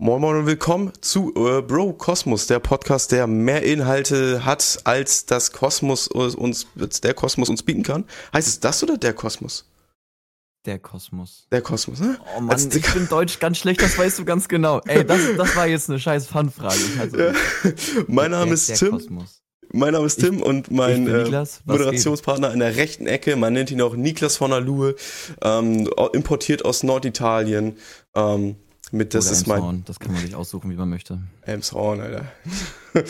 Moin Moin und willkommen zu äh, Bro Kosmos, der Podcast, der mehr Inhalte hat, als das Kosmos uns, der Kosmos uns bieten kann. Heißt es das oder der Kosmos? Der Kosmos. Der Kosmos, ne? Oh Mann, ich bin Deutsch ganz schlecht, das weißt du ganz genau. Ey, das, das war jetzt eine scheiß Fanfrage. Also, ja. Mein Name der, ist der Tim. Kosmos. Mein Name ist Tim ich, und mein äh, Moderationspartner in der rechten Ecke, man nennt ihn auch Niklas von der Luhe, ähm, importiert aus Norditalien. Ähm, mit, das Oder ist mein. Das kann man sich aussuchen, wie man möchte. Elmshorn, Alter.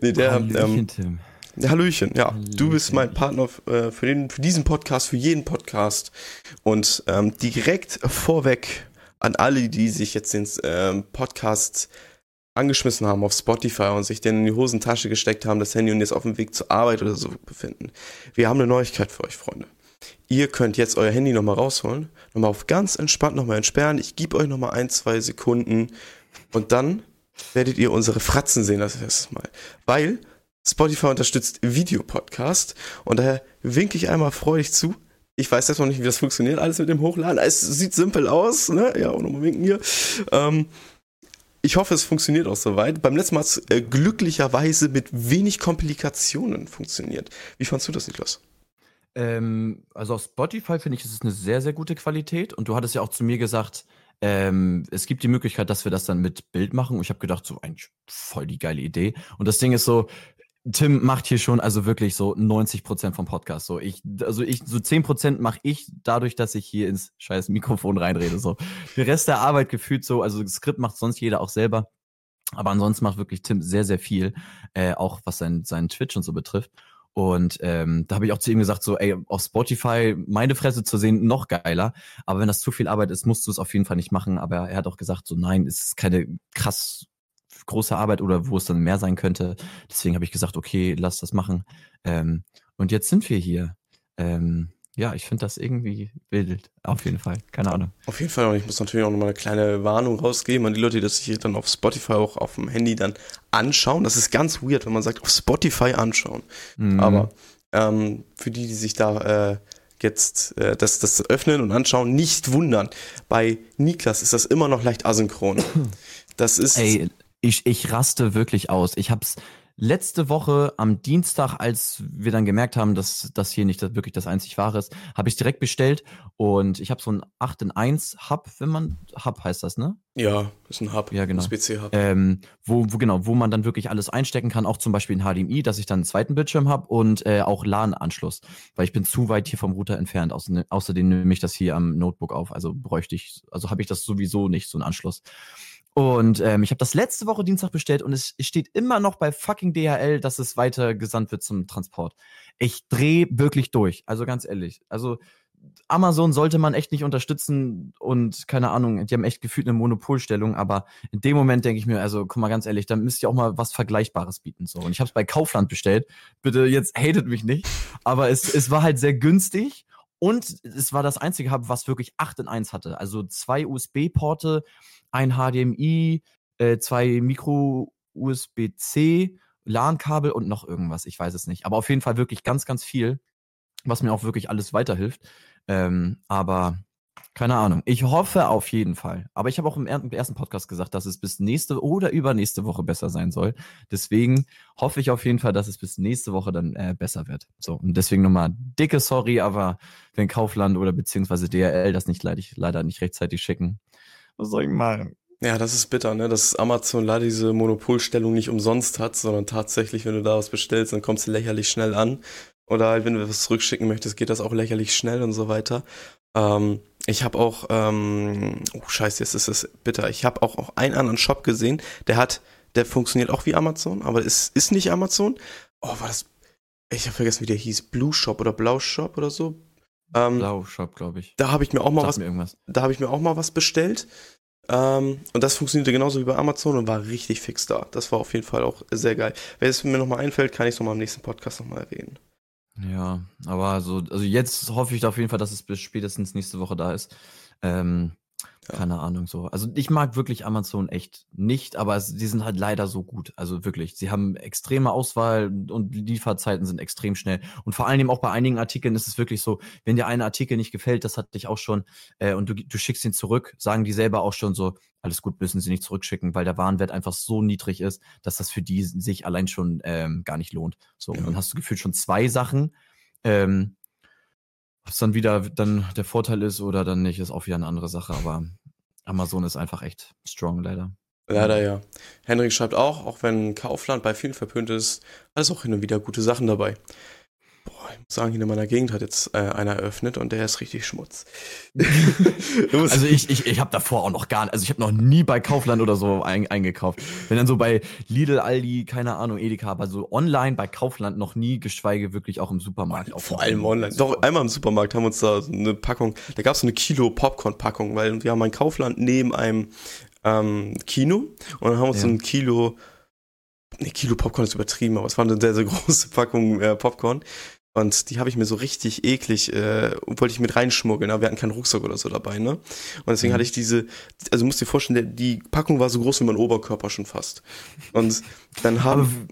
nee, der, Hallöchen, ähm, Tim. Hallöchen, ja. Hallöchen. Du bist mein Partner äh, für, den, für diesen Podcast, für jeden Podcast. Und ähm, direkt vorweg an alle, die sich jetzt den ähm, Podcast angeschmissen haben auf Spotify und sich den in die Hosentasche gesteckt haben, das Handy und jetzt auf dem Weg zur Arbeit oder so befinden. Wir haben eine Neuigkeit für euch, Freunde. Ihr könnt jetzt euer Handy nochmal rausholen, nochmal auf ganz entspannt nochmal entsperren. Ich gebe euch nochmal ein, zwei Sekunden und dann werdet ihr unsere Fratzen sehen das erste Mal. Weil Spotify unterstützt Videopodcast und daher winke ich einmal freudig zu. Ich weiß jetzt noch nicht, wie das funktioniert, alles mit dem Hochladen. Es sieht simpel aus, ne? Ja, und nochmal winken hier. Ähm, ich hoffe, es funktioniert auch soweit. Beim letzten Mal hat es äh, glücklicherweise mit wenig Komplikationen funktioniert. Wie fandst du das, Niklas? Ähm, also auf Spotify finde ich, ist es eine sehr, sehr gute Qualität. Und du hattest ja auch zu mir gesagt, ähm, es gibt die Möglichkeit, dass wir das dann mit Bild machen. Und ich habe gedacht, so eigentlich voll die geile Idee. Und das Ding ist so, Tim macht hier schon also wirklich so 90 Prozent vom Podcast. So ich, also ich, so 10 Prozent mache ich dadurch, dass ich hier ins scheiß Mikrofon reinrede. So der Rest der Arbeit gefühlt so, also Skript macht sonst jeder auch selber. Aber ansonsten macht wirklich Tim sehr, sehr viel, äh, auch was sein, seinen Twitch und so betrifft. Und ähm, da habe ich auch zu ihm gesagt, so, ey, auf Spotify meine Fresse zu sehen, noch geiler. Aber wenn das zu viel Arbeit ist, musst du es auf jeden Fall nicht machen. Aber er hat auch gesagt, so, nein, es ist keine krass große Arbeit oder wo es dann mehr sein könnte. Deswegen habe ich gesagt, okay, lass das machen. Ähm, und jetzt sind wir hier. Ähm, ja, ich finde das irgendwie wild. Auf jeden Fall. Keine Ahnung. Auf jeden Fall. Und ich muss natürlich auch nochmal eine kleine Warnung rausgeben an die Leute, die das sich dann auf Spotify auch auf dem Handy dann anschauen. Das ist ganz weird, wenn man sagt, auf Spotify anschauen. Mhm. Aber ähm, für die, die sich da äh, jetzt äh, das, das öffnen und anschauen, nicht wundern. Bei Niklas ist das immer noch leicht asynchron. Das ist. Ey, ich, ich raste wirklich aus. Ich hab's letzte Woche am Dienstag, als wir dann gemerkt haben, dass das hier nicht wirklich das einzig wahre ist, habe ich direkt bestellt und ich habe so ein 8 in 1 Hub, wenn man Hub heißt das, ne? Ja, ist ein Hub, ja, genau. USB-C-Hub. Ähm, wo, wo, genau, wo man dann wirklich alles einstecken kann, auch zum Beispiel ein HDMI, dass ich dann einen zweiten Bildschirm habe und äh, auch LAN-Anschluss, weil ich bin zu weit hier vom Router entfernt. Außerdem, außerdem nehme ich das hier am Notebook auf, also bräuchte ich, also habe ich das sowieso nicht, so einen Anschluss. Und ähm, ich habe das letzte Woche Dienstag bestellt und es steht immer noch bei fucking DHL, dass es weiter gesandt wird zum Transport. Ich drehe wirklich durch. Also ganz ehrlich. Also Amazon sollte man echt nicht unterstützen und keine Ahnung, die haben echt gefühlt eine Monopolstellung, aber in dem Moment denke ich mir, also guck mal ganz ehrlich, dann müsst ihr auch mal was Vergleichbares bieten. So. Und ich habe es bei Kaufland bestellt. Bitte, jetzt hatet mich nicht. Aber es, es war halt sehr günstig und es war das einzige Hub, was wirklich 8 in 1 hatte. Also zwei USB-Porte, ein HDMI, äh, zwei Micro-USB-C, LAN-Kabel und noch irgendwas. Ich weiß es nicht. Aber auf jeden Fall wirklich ganz, ganz viel, was mir auch wirklich alles weiterhilft. Ähm, aber keine Ahnung. Ich hoffe auf jeden Fall. Aber ich habe auch im ersten Podcast gesagt, dass es bis nächste oder übernächste Woche besser sein soll. Deswegen hoffe ich auf jeden Fall, dass es bis nächste Woche dann äh, besser wird. So, und deswegen nochmal dicke Sorry, aber wenn Kaufland oder beziehungsweise DRL das nicht leider nicht rechtzeitig schicken, was soll ich machen? Ja, das ist bitter, ne? Dass Amazon leider diese Monopolstellung nicht umsonst hat, sondern tatsächlich, wenn du da was bestellst, dann kommst du lächerlich schnell an. Oder halt, wenn du was zurückschicken möchtest, geht das auch lächerlich schnell und so weiter. Ähm, ich habe auch, ähm, oh scheiße, jetzt ist es bitter. Ich habe auch, auch einen anderen Shop gesehen, der hat, der funktioniert auch wie Amazon, aber es ist nicht Amazon. Oh, war das, ich habe vergessen, wie der hieß, Blue Shop oder Blau Shop oder so. Ähm, Blau Shop, glaube ich. Da habe ich mir auch mal Sag was, da habe ich mir auch mal was bestellt. Ähm, und das funktionierte genauso wie bei Amazon und war richtig fix da. Das war auf jeden Fall auch sehr geil. Wenn es mir nochmal einfällt, kann ich es nochmal im nächsten Podcast nochmal erwähnen. Ja, aber so, also jetzt hoffe ich auf jeden Fall, dass es bis spätestens nächste Woche da ist. Ähm, Ja. Keine Ahnung so. Also ich mag wirklich Amazon echt nicht, aber es, die sind halt leider so gut. Also wirklich, sie haben extreme Auswahl und Lieferzeiten sind extrem schnell. Und vor allem auch bei einigen Artikeln ist es wirklich so, wenn dir ein Artikel nicht gefällt, das hat dich auch schon, äh, und du, du schickst ihn zurück, sagen die selber auch schon so, alles gut, müssen sie nicht zurückschicken, weil der Warenwert einfach so niedrig ist, dass das für die sich allein schon ähm, gar nicht lohnt. So, ja. und dann hast du gefühlt schon zwei Sachen. Ähm, ob es dann wieder dann der Vorteil ist oder dann nicht, ist auch wieder eine andere Sache. Aber Amazon ist einfach echt strong, leider. Leider ja. Henrik schreibt auch, auch wenn Kaufland bei vielen verpönt ist, alles auch hin und wieder gute Sachen dabei. Ich muss sagen, hier in meiner Gegend hat jetzt äh, einer eröffnet und der ist richtig Schmutz. also ich, ich, ich habe davor auch noch gar nicht, also ich habe noch nie bei Kaufland oder so ein, eingekauft. Wenn dann so bei Lidl, Aldi, keine Ahnung, Edeka, aber so online bei Kaufland noch nie, geschweige wirklich auch im Supermarkt. Vor allem online. Doch, einmal im Supermarkt haben wir uns da so eine Packung, da gab es so eine Kilo Popcorn-Packung, weil wir haben ein Kaufland neben einem ähm, Kino und dann haben wir uns ja. so ein Kilo Ne, Kilo Popcorn ist übertrieben, aber es war eine sehr, sehr große Packung äh, Popcorn. Und die habe ich mir so richtig eklig, äh, wollte ich mit reinschmuggeln, aber wir hatten keinen Rucksack oder so dabei, ne? Und deswegen mhm. hatte ich diese, also musst dir vorstellen, die Packung war so groß wie mein Oberkörper schon fast. Und dann haben.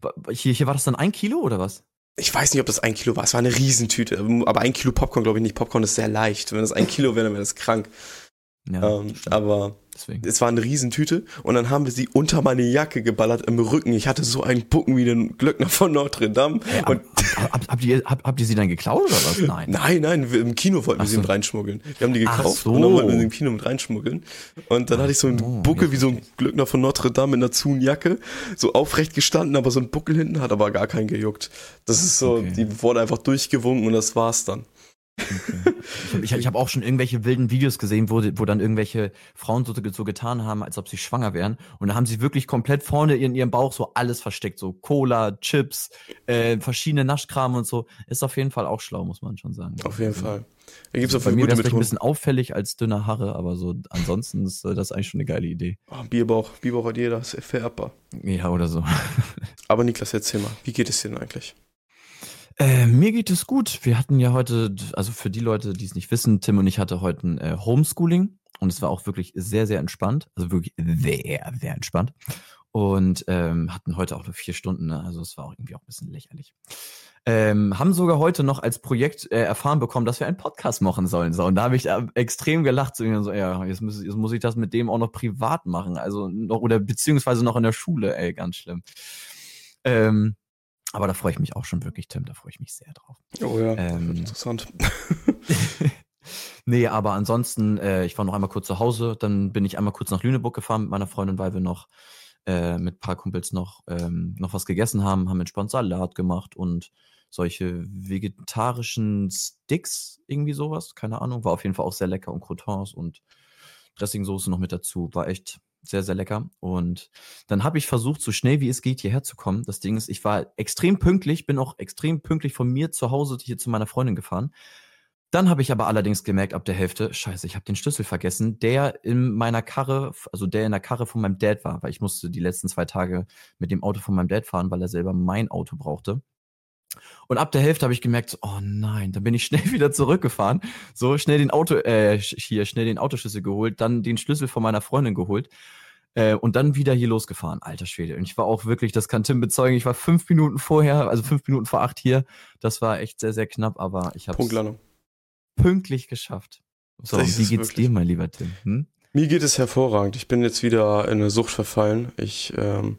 Aber hier, hier war das dann ein Kilo oder was? Ich weiß nicht, ob das ein Kilo war. Es war eine Riesentüte. Aber ein Kilo Popcorn glaube ich nicht. Popcorn ist sehr leicht. Wenn das ein Kilo wäre, dann wäre das krank. Ja, ähm, aber Deswegen. es war eine Riesentüte und dann haben wir sie unter meine Jacke geballert im Rücken. Ich hatte so einen Bucken wie den Glöckner von Notre Dame. Hey, und hab, hab, habt, ihr, hab, habt ihr sie dann geklaut oder was? Nein. Nein, nein, wir, im Kino wollten Ach wir sie mit reinschmuggeln. Wir haben die gekauft so. und dann wollten wir sie im Kino mit reinschmuggeln. Und dann hatte ich so einen oh, Buckel wie so ein Glöckner von Notre Dame in einer Zunjacke, so aufrecht gestanden, aber so ein Buckel hinten hat aber gar keinen gejuckt. Das ist so, okay. die wurde einfach durchgewunken und das war's dann. Okay. Ich habe hab auch schon irgendwelche wilden Videos gesehen, wo, wo dann irgendwelche Frauen so, so getan haben, als ob sie schwanger wären. Und da haben sie wirklich komplett vorne in ihrem Bauch so alles versteckt. So Cola, Chips, äh, verschiedene Naschkram und so. Ist auf jeden Fall auch schlau, muss man schon sagen. Auf jeden Fall. Da gibt's also, Bei mir wäre es ein bisschen auffällig als dünner Haare, aber so ansonsten ist äh, das eigentlich schon eine geile Idee. Oh, Bierbauch, Bierbauch hat jeder, ist vererbbar. Ja, oder so. aber Niklas, erzähl mal, wie geht es dir denn eigentlich? Äh, mir geht es gut. Wir hatten ja heute, also für die Leute, die es nicht wissen, Tim und ich hatte heute ein äh, Homeschooling und es war auch wirklich sehr, sehr entspannt. Also wirklich sehr, sehr entspannt. Und ähm, hatten heute auch nur vier Stunden, ne? also es war auch irgendwie auch ein bisschen lächerlich. Ähm, haben sogar heute noch als Projekt äh, erfahren bekommen, dass wir einen Podcast machen sollen. So, und da habe ich äh, extrem gelacht. So, ja, jetzt muss, jetzt muss ich das mit dem auch noch privat machen. Also noch, oder beziehungsweise noch in der Schule, ey, ganz schlimm. Ähm, aber da freue ich mich auch schon wirklich, Tim, da freue ich mich sehr drauf. Oh ja, ähm, interessant. nee, aber ansonsten, äh, ich war noch einmal kurz zu Hause, dann bin ich einmal kurz nach Lüneburg gefahren mit meiner Freundin, weil wir noch äh, mit ein paar Kumpels noch, ähm, noch was gegessen haben, haben entspannt Salat gemacht und solche vegetarischen Sticks, irgendwie sowas, keine Ahnung, war auf jeden Fall auch sehr lecker und Croutons und Dressingsoße noch mit dazu, war echt sehr, sehr lecker. Und dann habe ich versucht, so schnell wie es geht, hierher zu kommen. Das Ding ist, ich war extrem pünktlich, bin auch extrem pünktlich von mir zu Hause hier zu meiner Freundin gefahren. Dann habe ich aber allerdings gemerkt, ab der Hälfte, scheiße, ich habe den Schlüssel vergessen, der in meiner Karre, also der in der Karre von meinem Dad war, weil ich musste die letzten zwei Tage mit dem Auto von meinem Dad fahren, weil er selber mein Auto brauchte. Und ab der Hälfte habe ich gemerkt, oh nein, dann bin ich schnell wieder zurückgefahren, so schnell den Auto, äh, hier schnell den Autoschlüssel geholt, dann den Schlüssel von meiner Freundin geholt äh, und dann wieder hier losgefahren, alter Schwede. Und ich war auch wirklich, das kann Tim bezeugen, ich war fünf Minuten vorher, also fünf Minuten vor acht hier. Das war echt sehr, sehr knapp, aber ich habe es pünktlich geschafft. So, wie geht's wirklich. dir, mein lieber Tim? Hm? Mir geht es hervorragend. Ich bin jetzt wieder in eine Sucht verfallen. Ich ähm,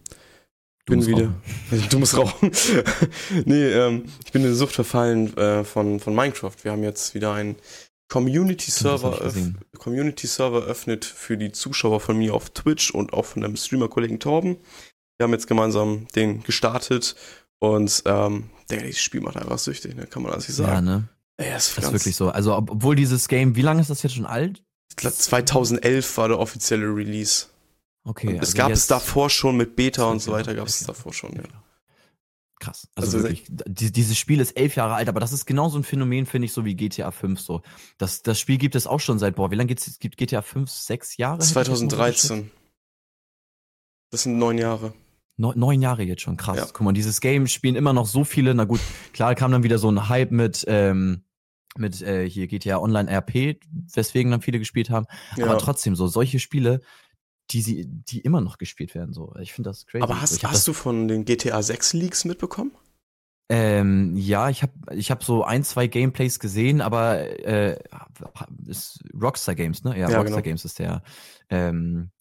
bin wieder. Du musst rauchen. nee, ähm, ich bin in Sucht verfallen äh, von, von Minecraft. Wir haben jetzt wieder ein Community Server, Community Server öffnet für die Zuschauer von mir auf Twitch und auch von einem Streamer-Kollegen Torben. Wir haben jetzt gemeinsam den gestartet und ähm, der, dieses Spiel macht einfach süchtig, ne? kann man also nicht sagen. Ja, ne? Ja, ist, das ist wirklich so. Also, obwohl dieses Game, wie lange ist das jetzt schon alt? 2011 war der offizielle Release. Okay. Und es also gab es davor schon mit Beta und so weiter, gab es davor schon, ja. Krass. Also, also wirklich, die, dieses Spiel ist elf Jahre alt, aber das ist genau so ein Phänomen, finde ich, so wie GTA 5 so. Das, das Spiel gibt es auch schon seit, boah, wie lange gibt GTA 5? Sechs Jahre? 2013. Das sind neun Jahre. No, neun Jahre jetzt schon, krass. Ja. Guck mal, dieses Game spielen immer noch so viele. Na gut, klar kam dann wieder so ein Hype mit, ähm, mit äh, hier GTA Online RP, weswegen dann viele gespielt haben. Ja. Aber trotzdem, so solche Spiele, die sie, die immer noch gespielt werden. So, ich finde das crazy. Aber hast, hast du von den GTA 6 Leaks mitbekommen? Ähm, ja, ich habe ich hab so ein, zwei Gameplays gesehen, aber äh, ist Rockstar Games, ne? Ja, ja Rockstar genau. Games ist der ähm,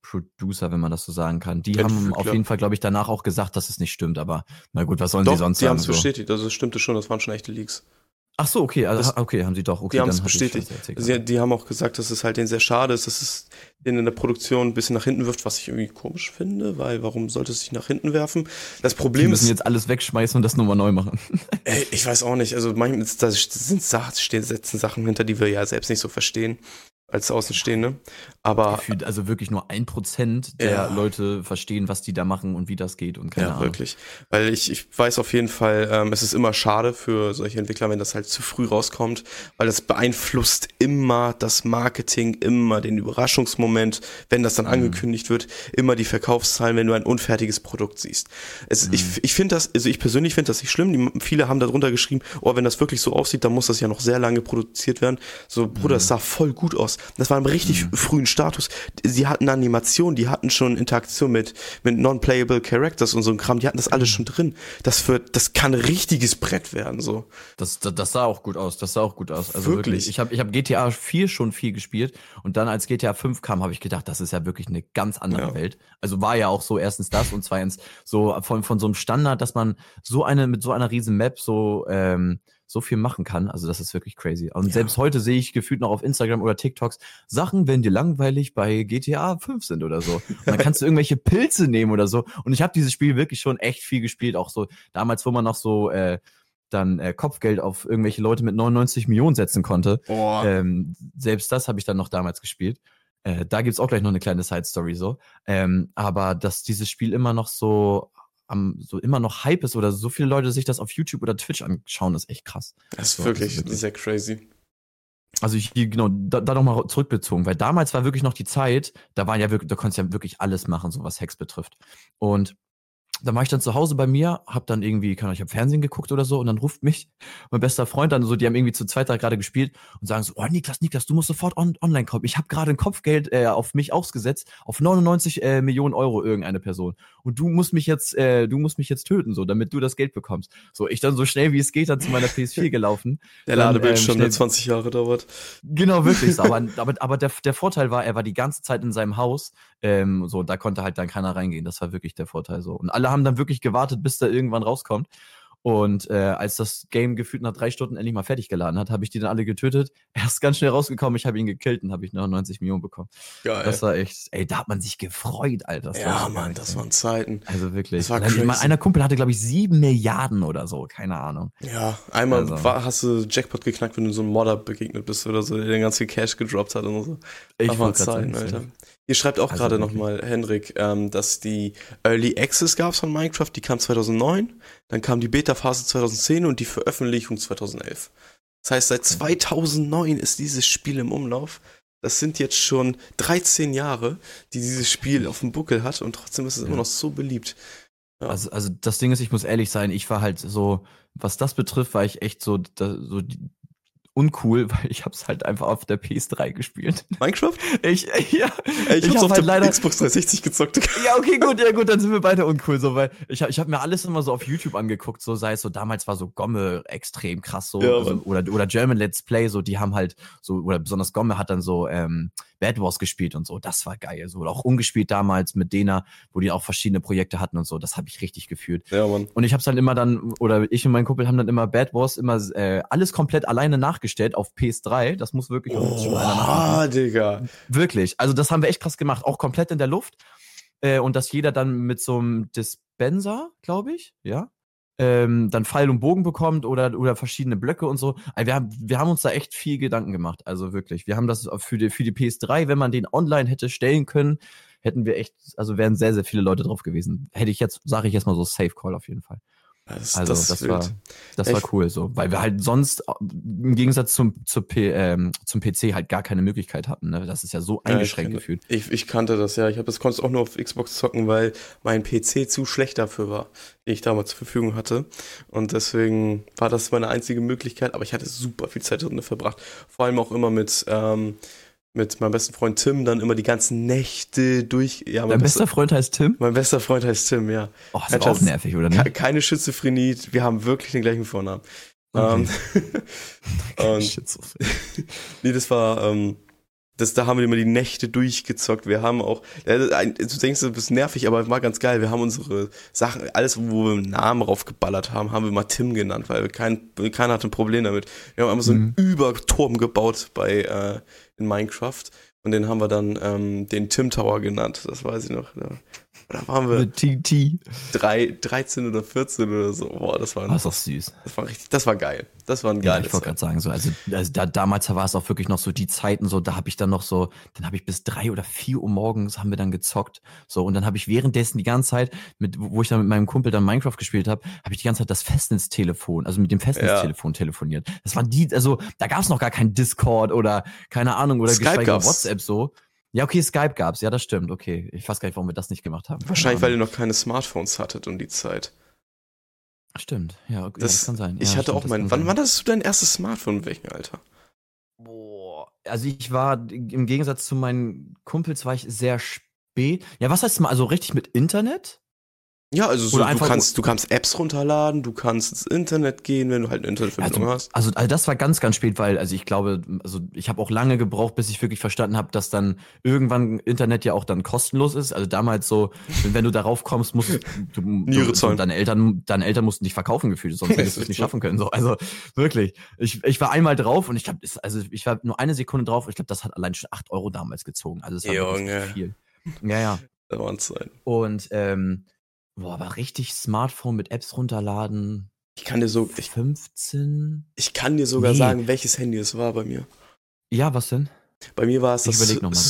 Producer, wenn man das so sagen kann. Die haben Entwickler. auf jeden Fall, glaube ich, danach auch gesagt, dass es nicht stimmt, aber na gut, was sollen Doch, sie sonst die sagen? Die haben es bestätigt, also es stimmte schon, das waren schon echte Leaks. Ach so, okay, also das, okay, haben sie doch. Okay, die haben es bestätigt. Sie, die haben auch gesagt, dass es halt denen sehr schade ist, dass es denen in der Produktion ein bisschen nach hinten wirft, was ich irgendwie komisch finde, weil warum sollte es sich nach hinten werfen? Das Problem die müssen ist, jetzt alles wegschmeißen und das nochmal neu machen. Ey, ich weiß auch nicht. Also manchmal da sind stehen, setzen Sachen hinter, die wir ja selbst nicht so verstehen als Außenstehende. Aber Gefühlt also wirklich nur ein Prozent der ja. Leute verstehen, was die da machen und wie das geht und keine ja, Ahnung. wirklich. Weil ich, ich weiß auf jeden Fall, ähm, es ist immer schade für solche Entwickler, wenn das halt zu früh rauskommt, weil das beeinflusst immer das Marketing, immer den Überraschungsmoment, wenn das dann mhm. angekündigt wird, immer die Verkaufszahlen, wenn du ein unfertiges Produkt siehst. Es, mhm. Ich, ich finde das, also ich persönlich finde das nicht schlimm. Die, viele haben darunter geschrieben, oh, wenn das wirklich so aussieht, dann muss das ja noch sehr lange produziert werden. So, Bruder, es mhm. sah voll gut aus. Das war im richtig mhm. frühen Status. Sie hatten Animationen, die hatten schon Interaktion mit, mit non-playable Characters und so ein Kram, die hatten das alles mhm. schon drin. Das wird, das kann ein richtiges Brett werden, so. Das, das, das sah auch gut aus, das sah auch gut aus. Also wirklich. wirklich. Ich habe ich hab GTA 4 schon viel gespielt und dann als GTA 5 kam, habe ich gedacht, das ist ja wirklich eine ganz andere ja. Welt. Also war ja auch so erstens das und zweitens so von, von so einem Standard, dass man so eine, mit so einer riesen Map so, ähm, so viel machen kann. Also das ist wirklich crazy. Und ja. selbst heute sehe ich gefühlt noch auf Instagram oder TikToks Sachen, wenn dir langweilig bei GTA 5 sind oder so. Und dann kannst du irgendwelche Pilze nehmen oder so. Und ich habe dieses Spiel wirklich schon echt viel gespielt. Auch so damals, wo man noch so äh, dann äh, Kopfgeld auf irgendwelche Leute mit 99 Millionen setzen konnte. Oh. Ähm, selbst das habe ich dann noch damals gespielt. Äh, da gibt's auch gleich noch eine kleine Side-Story so. Ähm, aber dass dieses Spiel immer noch so am, so immer noch Hype ist oder so viele Leute sich das auf YouTube oder Twitch anschauen, ist echt krass. Das ist, so, wirklich, das ist sehr crazy. Also ich, genau, da, da nochmal zurückbezogen, weil damals war wirklich noch die Zeit, da waren ja wirklich, da konntest ja wirklich alles machen, so was Hex betrifft. Und dann war ich dann zu Hause bei mir, hab dann irgendwie, kann ich hab Fernsehen geguckt oder so und dann ruft mich mein bester Freund dann so, die haben irgendwie zu zweit da gerade gespielt und sagen so, oh Niklas, Niklas, du musst sofort on online kommen. Ich habe gerade ein Kopfgeld äh, auf mich ausgesetzt, auf 99 äh, Millionen Euro irgendeine Person und du musst mich jetzt, äh, du musst mich jetzt töten, so, damit du das Geld bekommst. So, ich dann so schnell wie es geht dann zu meiner PS4 gelaufen. Der Ladebildschirm, ähm, der 20 Jahre dauert. Genau, wirklich. So. Aber, aber, aber der, der Vorteil war, er war die ganze Zeit in seinem Haus, ähm, so, da konnte halt dann keiner reingehen. Das war wirklich der Vorteil so. Und alle alle haben dann wirklich gewartet, bis da irgendwann rauskommt. Und äh, als das Game gefühlt nach drei Stunden endlich mal fertig geladen hat, habe ich die dann alle getötet. Er ist ganz schnell rausgekommen, ich habe ihn gekillt und habe ich noch 90 Millionen bekommen. Geil. Das war echt, ey, da hat man sich gefreut, Alter. Das ja, Mann, das waren Zeiten. Also wirklich. Das war crazy. Mal, einer Kumpel hatte, glaube ich, sieben Milliarden oder so, keine Ahnung. Ja, einmal also. war, hast du Jackpot geknackt, wenn du so einem Modder begegnet bist oder so, der den ganzen Cash gedroppt hat und so. Ich das waren Zeiten, Alter. Ihr schreibt auch also gerade nochmal, Henrik, ähm, dass die Early Access gab von Minecraft, die kam 2009, dann kam die Beta-Phase 2010 und die Veröffentlichung 2011. Das heißt, seit 2009 ist dieses Spiel im Umlauf. Das sind jetzt schon 13 Jahre, die dieses Spiel auf dem Buckel hat und trotzdem ist es ja. immer noch so beliebt. Ja. Also, also das Ding ist, ich muss ehrlich sein, ich war halt so, was das betrifft, war ich echt so, da, so die, uncool, weil ich habe es halt einfach auf der PS3 gespielt. Minecraft? Ich, ja. Ey, ich, ich hab's hab auf halt der leider, Xbox 360 gezockt. Ja, okay, gut, ja gut, dann sind wir beide uncool, so, weil ich, ich habe mir alles immer so auf YouTube angeguckt, so sei es so, damals war so Gomme extrem krass so, ja, also, oder, oder German Let's Play, so, die haben halt so, oder besonders Gomme hat dann so, ähm, Bad Wars gespielt und so. Das war geil. So auch ungespielt damals mit Dena, wo die auch verschiedene Projekte hatten und so. Das habe ich richtig gefühlt. Ja, Mann. Und ich habe es dann immer dann, oder ich und mein Kumpel haben dann immer Bad Wars immer äh, alles komplett alleine nachgestellt auf PS3. Das muss wirklich oh, ah, Digga. Wirklich. Also das haben wir echt krass gemacht. Auch komplett in der Luft. Äh, und dass jeder dann mit so einem Dispenser, glaube ich, ja, ähm, dann Pfeil und Bogen bekommt oder, oder verschiedene Blöcke und so. Also wir, haben, wir haben uns da echt viel Gedanken gemacht. Also wirklich. Wir haben das für die, für die PS3, wenn man den online hätte stellen können, hätten wir echt, also wären sehr, sehr viele Leute drauf gewesen. Hätte ich jetzt, sage ich jetzt mal so, Safe Call auf jeden Fall. Das, also das, das war, das war cool so, weil wir halt sonst im Gegensatz zum, zur P, ähm, zum PC halt gar keine Möglichkeit hatten. Ne? Das ist ja so eingeschränkt ja, ich gefühlt. Ich, ich kannte das ja. Ich habe das konntest auch nur auf Xbox zocken, weil mein PC zu schlecht dafür war, den ich damals zur Verfügung hatte. Und deswegen war das meine einzige Möglichkeit. Aber ich hatte super viel Zeit drin verbracht. Vor allem auch immer mit ähm, mit meinem besten Freund Tim dann immer die ganzen Nächte durch. Ja, Dein bester, bester Freund heißt Tim? Mein bester Freund heißt Tim, ja. Oh, das ist auch nervig, oder nicht? Keine Schizophrenie, wir haben wirklich den gleichen Vornamen. Okay. Ähm, und, nee, das war, ähm, das, da haben wir immer die Nächte durchgezockt. Wir haben auch, du denkst, du bist nervig, aber war ganz geil. Wir haben unsere Sachen, alles, wo wir einen Namen raufgeballert haben, haben wir mal Tim genannt, weil kein, keiner hatte ein Problem damit. Wir haben einfach so einen mhm. Überturm gebaut bei, äh, in Minecraft und den haben wir dann ähm, den Tim Tower genannt. Das weiß ich noch. Ja. Da waren wir TT. Drei, 13 oder 14 oder so. Boah, das war, das ist süß. Das war richtig, das war geil. Das war ein geiles. Ja, ich wollte gerade sagen, so, also, also da, damals war es auch wirklich noch so die Zeiten, so, da habe ich dann noch so, dann habe ich bis drei oder vier Uhr morgens haben wir dann gezockt. So, und dann habe ich währenddessen die ganze Zeit, mit, wo ich dann mit meinem Kumpel dann Minecraft gespielt habe, habe ich die ganze Zeit das Festnetztelefon, also mit dem Festnetztelefon ja. telefoniert. Das waren die, also da gab es noch gar kein Discord oder keine Ahnung oder geschweige WhatsApp so. Ja, okay, Skype gab's, ja, das stimmt, okay. Ich weiß gar nicht, warum wir das nicht gemacht haben. Wahrscheinlich, weil ihr noch keine Smartphones hattet um die Zeit. Stimmt, ja, okay, das, das kann sein. Ich ja, hatte stimmt, auch mein. Wann, wann hattest du dein erstes Smartphone? In welchem Alter? Boah, also ich war im Gegensatz zu meinen Kumpels war ich sehr spät. Ja, was heißt mal, also richtig mit Internet? Ja, also so, du kannst, du kannst Apps runterladen, du kannst ins Internet gehen, wenn du halt eine Internetverbindung also, hast. Also, also das war ganz, ganz spät, weil also ich glaube, also ich habe auch lange gebraucht, bis ich wirklich verstanden habe, dass dann irgendwann Internet ja auch dann kostenlos ist. Also damals so, wenn du darauf kommst, musst du, du so, deine Eltern, deine Eltern mussten dich verkaufen gefühlt, sonst hättest du es nicht schaffen können. So, also wirklich, ich, ich war einmal drauf und ich glaube, also ich war nur eine Sekunde drauf. und Ich glaube, das hat allein schon acht Euro damals gezogen. Also es war viel. Ja, ja. Da waren Zeiten. Und ähm, Boah, aber richtig Smartphone mit Apps runterladen. Ich kann dir so. Ich, 15? Ich kann dir sogar nee. sagen, welches Handy es war bei mir. Ja, was denn? Bei mir war es das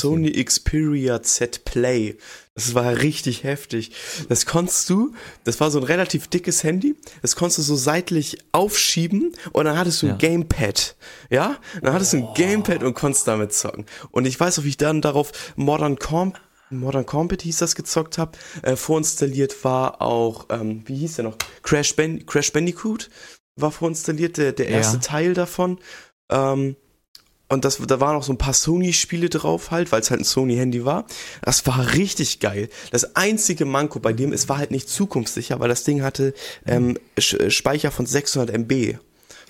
Sony Xperia Z Play. Das war richtig heftig. Das konntest du, das war so ein relativ dickes Handy, das konntest du so seitlich aufschieben und dann hattest du ja. ein Gamepad. Ja? Dann hattest du ein Gamepad und konntest damit zocken. Und ich weiß auch, wie ich dann darauf Modern Comp Modern Combat hieß das gezockt habe. Äh, vorinstalliert war auch, ähm, wie hieß der noch? Crash, Band Crash Bandicoot war vorinstalliert, der, der erste ja. Teil davon. Ähm, und das, da waren auch so ein paar Sony-Spiele drauf halt, weil es halt ein Sony-Handy war. Das war richtig geil. Das einzige Manko bei dem, es war halt nicht zukunftssicher, weil das Ding hatte ähm, Speicher von 600 MB.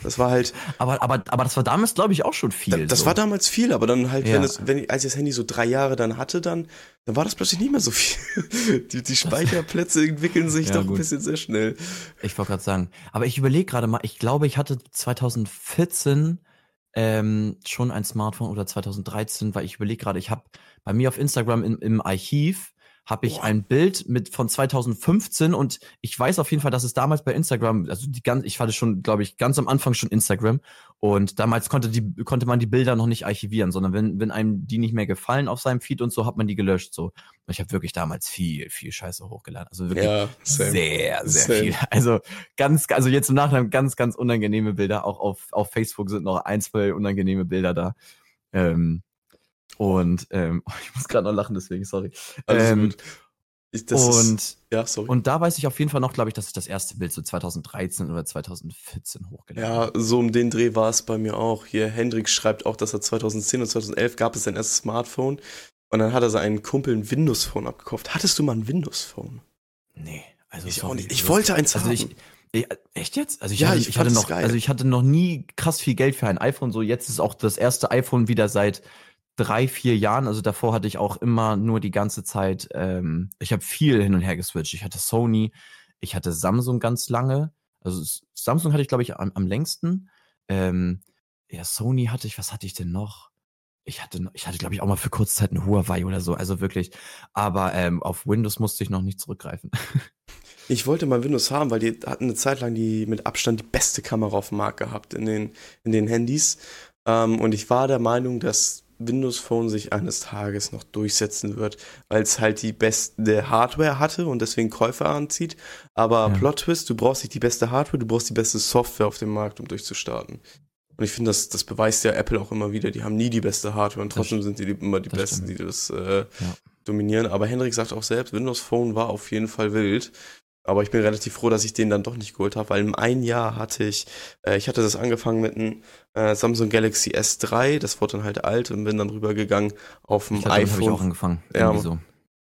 Das war halt. Aber, aber, aber das war damals, glaube ich, auch schon viel. Da, das so. war damals viel, aber dann halt, ja. wenn, es, wenn ich, als ich das Handy so drei Jahre dann hatte, dann, dann war das plötzlich nicht mehr so viel. die, die Speicherplätze entwickeln sich ja, doch gut. ein bisschen sehr schnell. Ich wollte gerade sagen. Aber ich überlege gerade mal, ich glaube, ich hatte 2014 ähm, schon ein Smartphone oder 2013, weil ich überlege gerade, ich habe bei mir auf Instagram im, im Archiv habe ich Boah. ein Bild mit von 2015 und ich weiß auf jeden Fall, dass es damals bei Instagram, also die ganz, ich hatte schon, glaube ich, ganz am Anfang schon Instagram und damals konnte die konnte man die Bilder noch nicht archivieren, sondern wenn wenn einem die nicht mehr gefallen auf seinem Feed und so, hat man die gelöscht so. Und ich habe wirklich damals viel viel Scheiße hochgeladen, also wirklich ja, sehr sehr same. viel. Also ganz also jetzt im Nachhinein ganz ganz unangenehme Bilder, auch auf auf Facebook sind noch ein, zwei unangenehme Bilder da. Ähm, und ähm, ich muss gerade noch lachen, deswegen, sorry. Alles ähm, gut. Ich, und, ist, ja, sorry. und da weiß ich auf jeden Fall noch, glaube ich, dass ich das erste Bild so 2013 oder 2014 hochgeladen habe. Ja, so um den Dreh war es bei mir auch. Hier, Hendrik schreibt auch, dass er 2010 und 2011 gab es sein erstes Smartphone. Und dann hat er seinen Kumpel ein Windows-Phone abgekauft. Hattest du mal ein Windows-Phone? Nee, also ich, auch nicht. ich wollte eins also haben. Ich, ich, echt jetzt? Also ich, ja, hatte, ich, ich hatte noch, geil. also ich hatte noch nie krass viel Geld für ein iPhone. So jetzt ist auch das erste iPhone wieder seit drei, vier Jahren, also davor hatte ich auch immer nur die ganze Zeit, ähm, ich habe viel hin und her geswitcht. Ich hatte Sony, ich hatte Samsung ganz lange. Also Samsung hatte ich, glaube ich, am, am längsten. Ähm, ja, Sony hatte ich, was hatte ich denn noch? Ich hatte, ich hatte, glaube ich, auch mal für kurze Zeit ein Huawei oder so, also wirklich. Aber ähm, auf Windows musste ich noch nicht zurückgreifen. Ich wollte mal Windows haben, weil die hatten eine Zeit lang die mit Abstand die beste Kamera auf dem Markt gehabt in den, in den Handys. Ähm, und ich war der Meinung, dass Windows Phone sich eines Tages noch durchsetzen wird, weil es halt die beste Hardware hatte und deswegen Käufer anzieht. Aber ja. Plot Twist, du brauchst nicht die beste Hardware, du brauchst die beste Software auf dem Markt, um durchzustarten. Und ich finde, das, das beweist ja Apple auch immer wieder. Die haben nie die beste Hardware und trotzdem sind die immer die Besten, stimmt. die das äh, ja. dominieren. Aber Hendrik sagt auch selbst, Windows Phone war auf jeden Fall wild. Aber ich bin relativ froh, dass ich den dann doch nicht geholt habe, weil im ein Jahr hatte ich, äh, ich hatte das angefangen mit einem äh, Samsung Galaxy S3, das wurde dann halt alt und bin dann rübergegangen auf dem iPhone. Ich auch angefangen. Ja, so.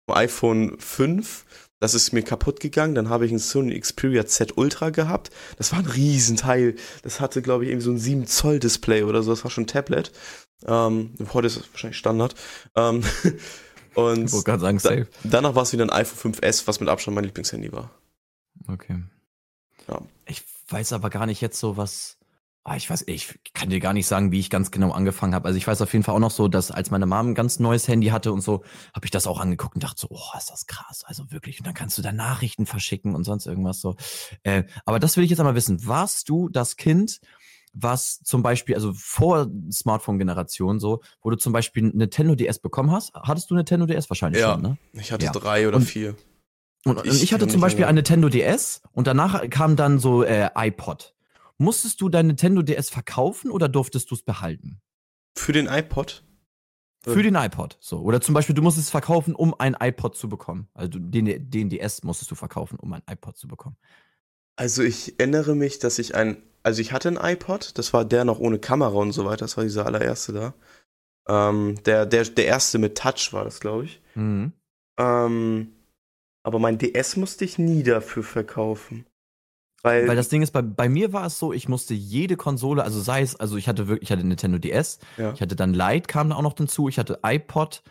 iPhone 5. Das ist mir kaputt gegangen. Dann habe ich ein Sony Xperia Z Ultra gehabt. Das war ein Riesenteil. Das hatte, glaube ich, irgendwie so ein 7 Zoll Display oder so. Das war schon ein Tablet. Ähm, heute ist es wahrscheinlich Standard. Ähm, und sagen, safe. Da, danach war es wieder ein iPhone 5S, was mit Abstand mein Lieblingshandy war. Okay. Ja. Ich weiß aber gar nicht jetzt so was. Ah, ich weiß, ich kann dir gar nicht sagen, wie ich ganz genau angefangen habe. Also ich weiß auf jeden Fall auch noch so, dass als meine Mom ein ganz neues Handy hatte und so, habe ich das auch angeguckt und dachte so, oh, ist das krass. Also wirklich. Und dann kannst du da Nachrichten verschicken und sonst irgendwas so. Äh, aber das will ich jetzt einmal wissen. Warst du das Kind, was zum Beispiel, also vor Smartphone-Generation so, wo du zum Beispiel Nintendo DS bekommen hast? Hattest du Nintendo DS wahrscheinlich ja, schon, ne? Ich hatte ja. drei oder und, vier. Und, und ich, ich hatte zum Beispiel ein Nintendo DS und danach kam dann so äh, iPod. Musstest du dein Nintendo DS verkaufen oder durftest du es behalten? Für den iPod? Für den iPod, so. Oder zum Beispiel, du musstest es verkaufen, um ein iPod zu bekommen. Also den, den DS musstest du verkaufen, um ein iPod zu bekommen. Also ich erinnere mich, dass ich ein, also ich hatte ein iPod, das war der noch ohne Kamera und so weiter, das war dieser allererste da. Ähm, der, der, der erste mit Touch war das, glaube ich. Mhm. Ähm, aber mein DS musste ich nie dafür verkaufen. Weil, Weil das Ding ist, bei, bei mir war es so, ich musste jede Konsole, also sei es, also ich hatte wirklich, ich hatte Nintendo DS, ja. ich hatte dann Lite, kam da auch noch dazu, ich hatte iPod,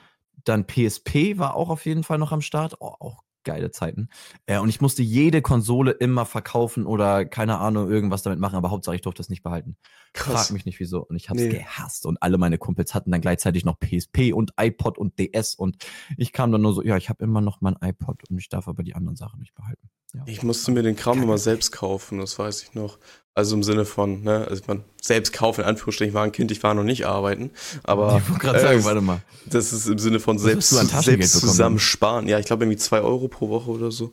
dann PSP war auch auf jeden Fall noch am Start, oh, auch geile Zeiten. Äh, und ich musste jede Konsole immer verkaufen oder keine Ahnung, irgendwas damit machen, aber Hauptsache ich durfte das nicht behalten. Krass. Frag mich nicht wieso. Und ich hab's nee. gehasst. Und alle meine Kumpels hatten dann gleichzeitig noch PSP und iPod und DS und ich kam dann nur so, ja, ich habe immer noch mein iPod und ich darf aber die anderen Sachen nicht behalten. Ja. Ich musste mir den Kram immer selbst kaufen, das weiß ich noch. Also im Sinne von, ne, also man selbst kaufen, in Anführungsstrichen, ich war ein Kind, ich war noch nicht arbeiten. Aber ich wollte gerade äh, sagen, warte mal. Das ist im Sinne von selbst, selbst zusammen sparen. Ja, ich glaube irgendwie zwei Euro pro Woche oder so.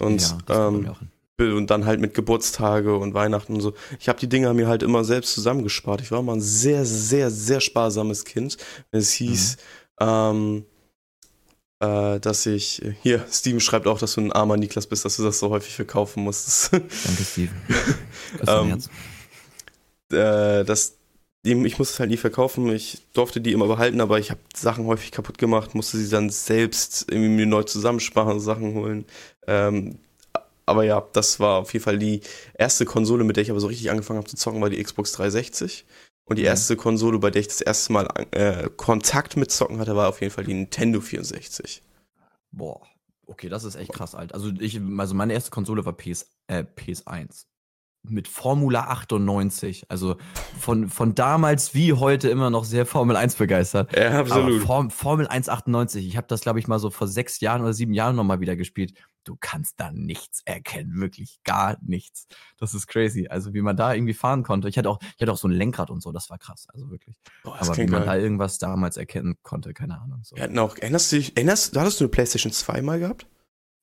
Und, ja, ähm, und dann halt mit Geburtstage und Weihnachten und so. Ich habe die Dinger mir halt immer selbst zusammengespart. Ich war immer ein sehr, sehr, sehr sparsames Kind. Es hieß, mhm. ähm, äh, dass ich, hier, Steven schreibt auch, dass du ein armer Niklas bist, dass du das so häufig verkaufen musstest. Danke, Steven. ähm, äh, das, ich musste es halt nie verkaufen, ich durfte die immer behalten, aber ich habe Sachen häufig kaputt gemacht, musste sie dann selbst irgendwie mir neu zusammensparen, Sachen holen. Ähm, aber ja, das war auf jeden Fall die erste Konsole, mit der ich aber so richtig angefangen habe zu zocken, war die Xbox 360. Und die mhm. erste Konsole, bei der ich das erste Mal äh, Kontakt mit Zocken hatte, war auf jeden Fall die Nintendo 64. Boah, okay, das ist echt krass alt. Also ich, also meine erste Konsole war PS, äh, PS1 mit Formula 98. Also von, von damals wie heute immer noch sehr Formel 1 begeistert. Ja, absolut. Form, Formel 1 98. Ich habe das, glaube ich, mal so vor sechs Jahren oder sieben Jahren nochmal wieder gespielt. Du kannst da nichts erkennen, wirklich gar nichts. Das ist crazy. Also wie man da irgendwie fahren konnte. Ich hatte auch, ich hatte auch so ein Lenkrad und so, das war krass. Also wirklich. Boah, Aber wie man geil. da irgendwas damals erkennen konnte, keine Ahnung. So. Wir hatten auch, erinnerst du dich, erinnerst, du hattest du eine Playstation 2 mal gehabt?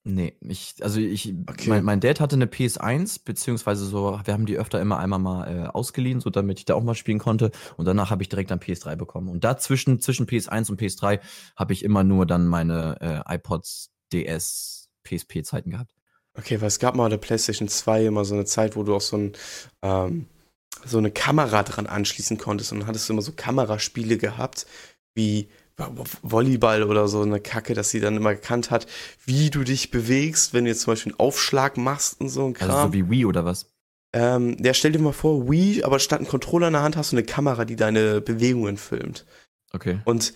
Nee, ich, also ich, okay. mein, mein Dad hatte eine PS1, beziehungsweise so, wir haben die öfter immer einmal mal äh, ausgeliehen, so damit ich da auch mal spielen konnte. Und danach habe ich direkt dann PS3 bekommen. Und dazwischen, zwischen PS1 und PS3, habe ich immer nur dann meine äh, iPods, DS, PSP-Zeiten gehabt. Okay, weil es gab mal eine PlayStation 2 immer so eine Zeit, wo du auch so ein, ähm, so eine Kamera dran anschließen konntest und dann hattest du immer so Kameraspiele gehabt, wie Volleyball oder so eine Kacke, dass sie dann immer gekannt hat, wie du dich bewegst, wenn du jetzt zum Beispiel einen Aufschlag machst und so ein Kram. Also so wie Wii oder was? Ähm, ja, stell dir mal vor, Wii, aber statt einen Controller in der Hand hast du eine Kamera, die deine Bewegungen filmt. Okay. Und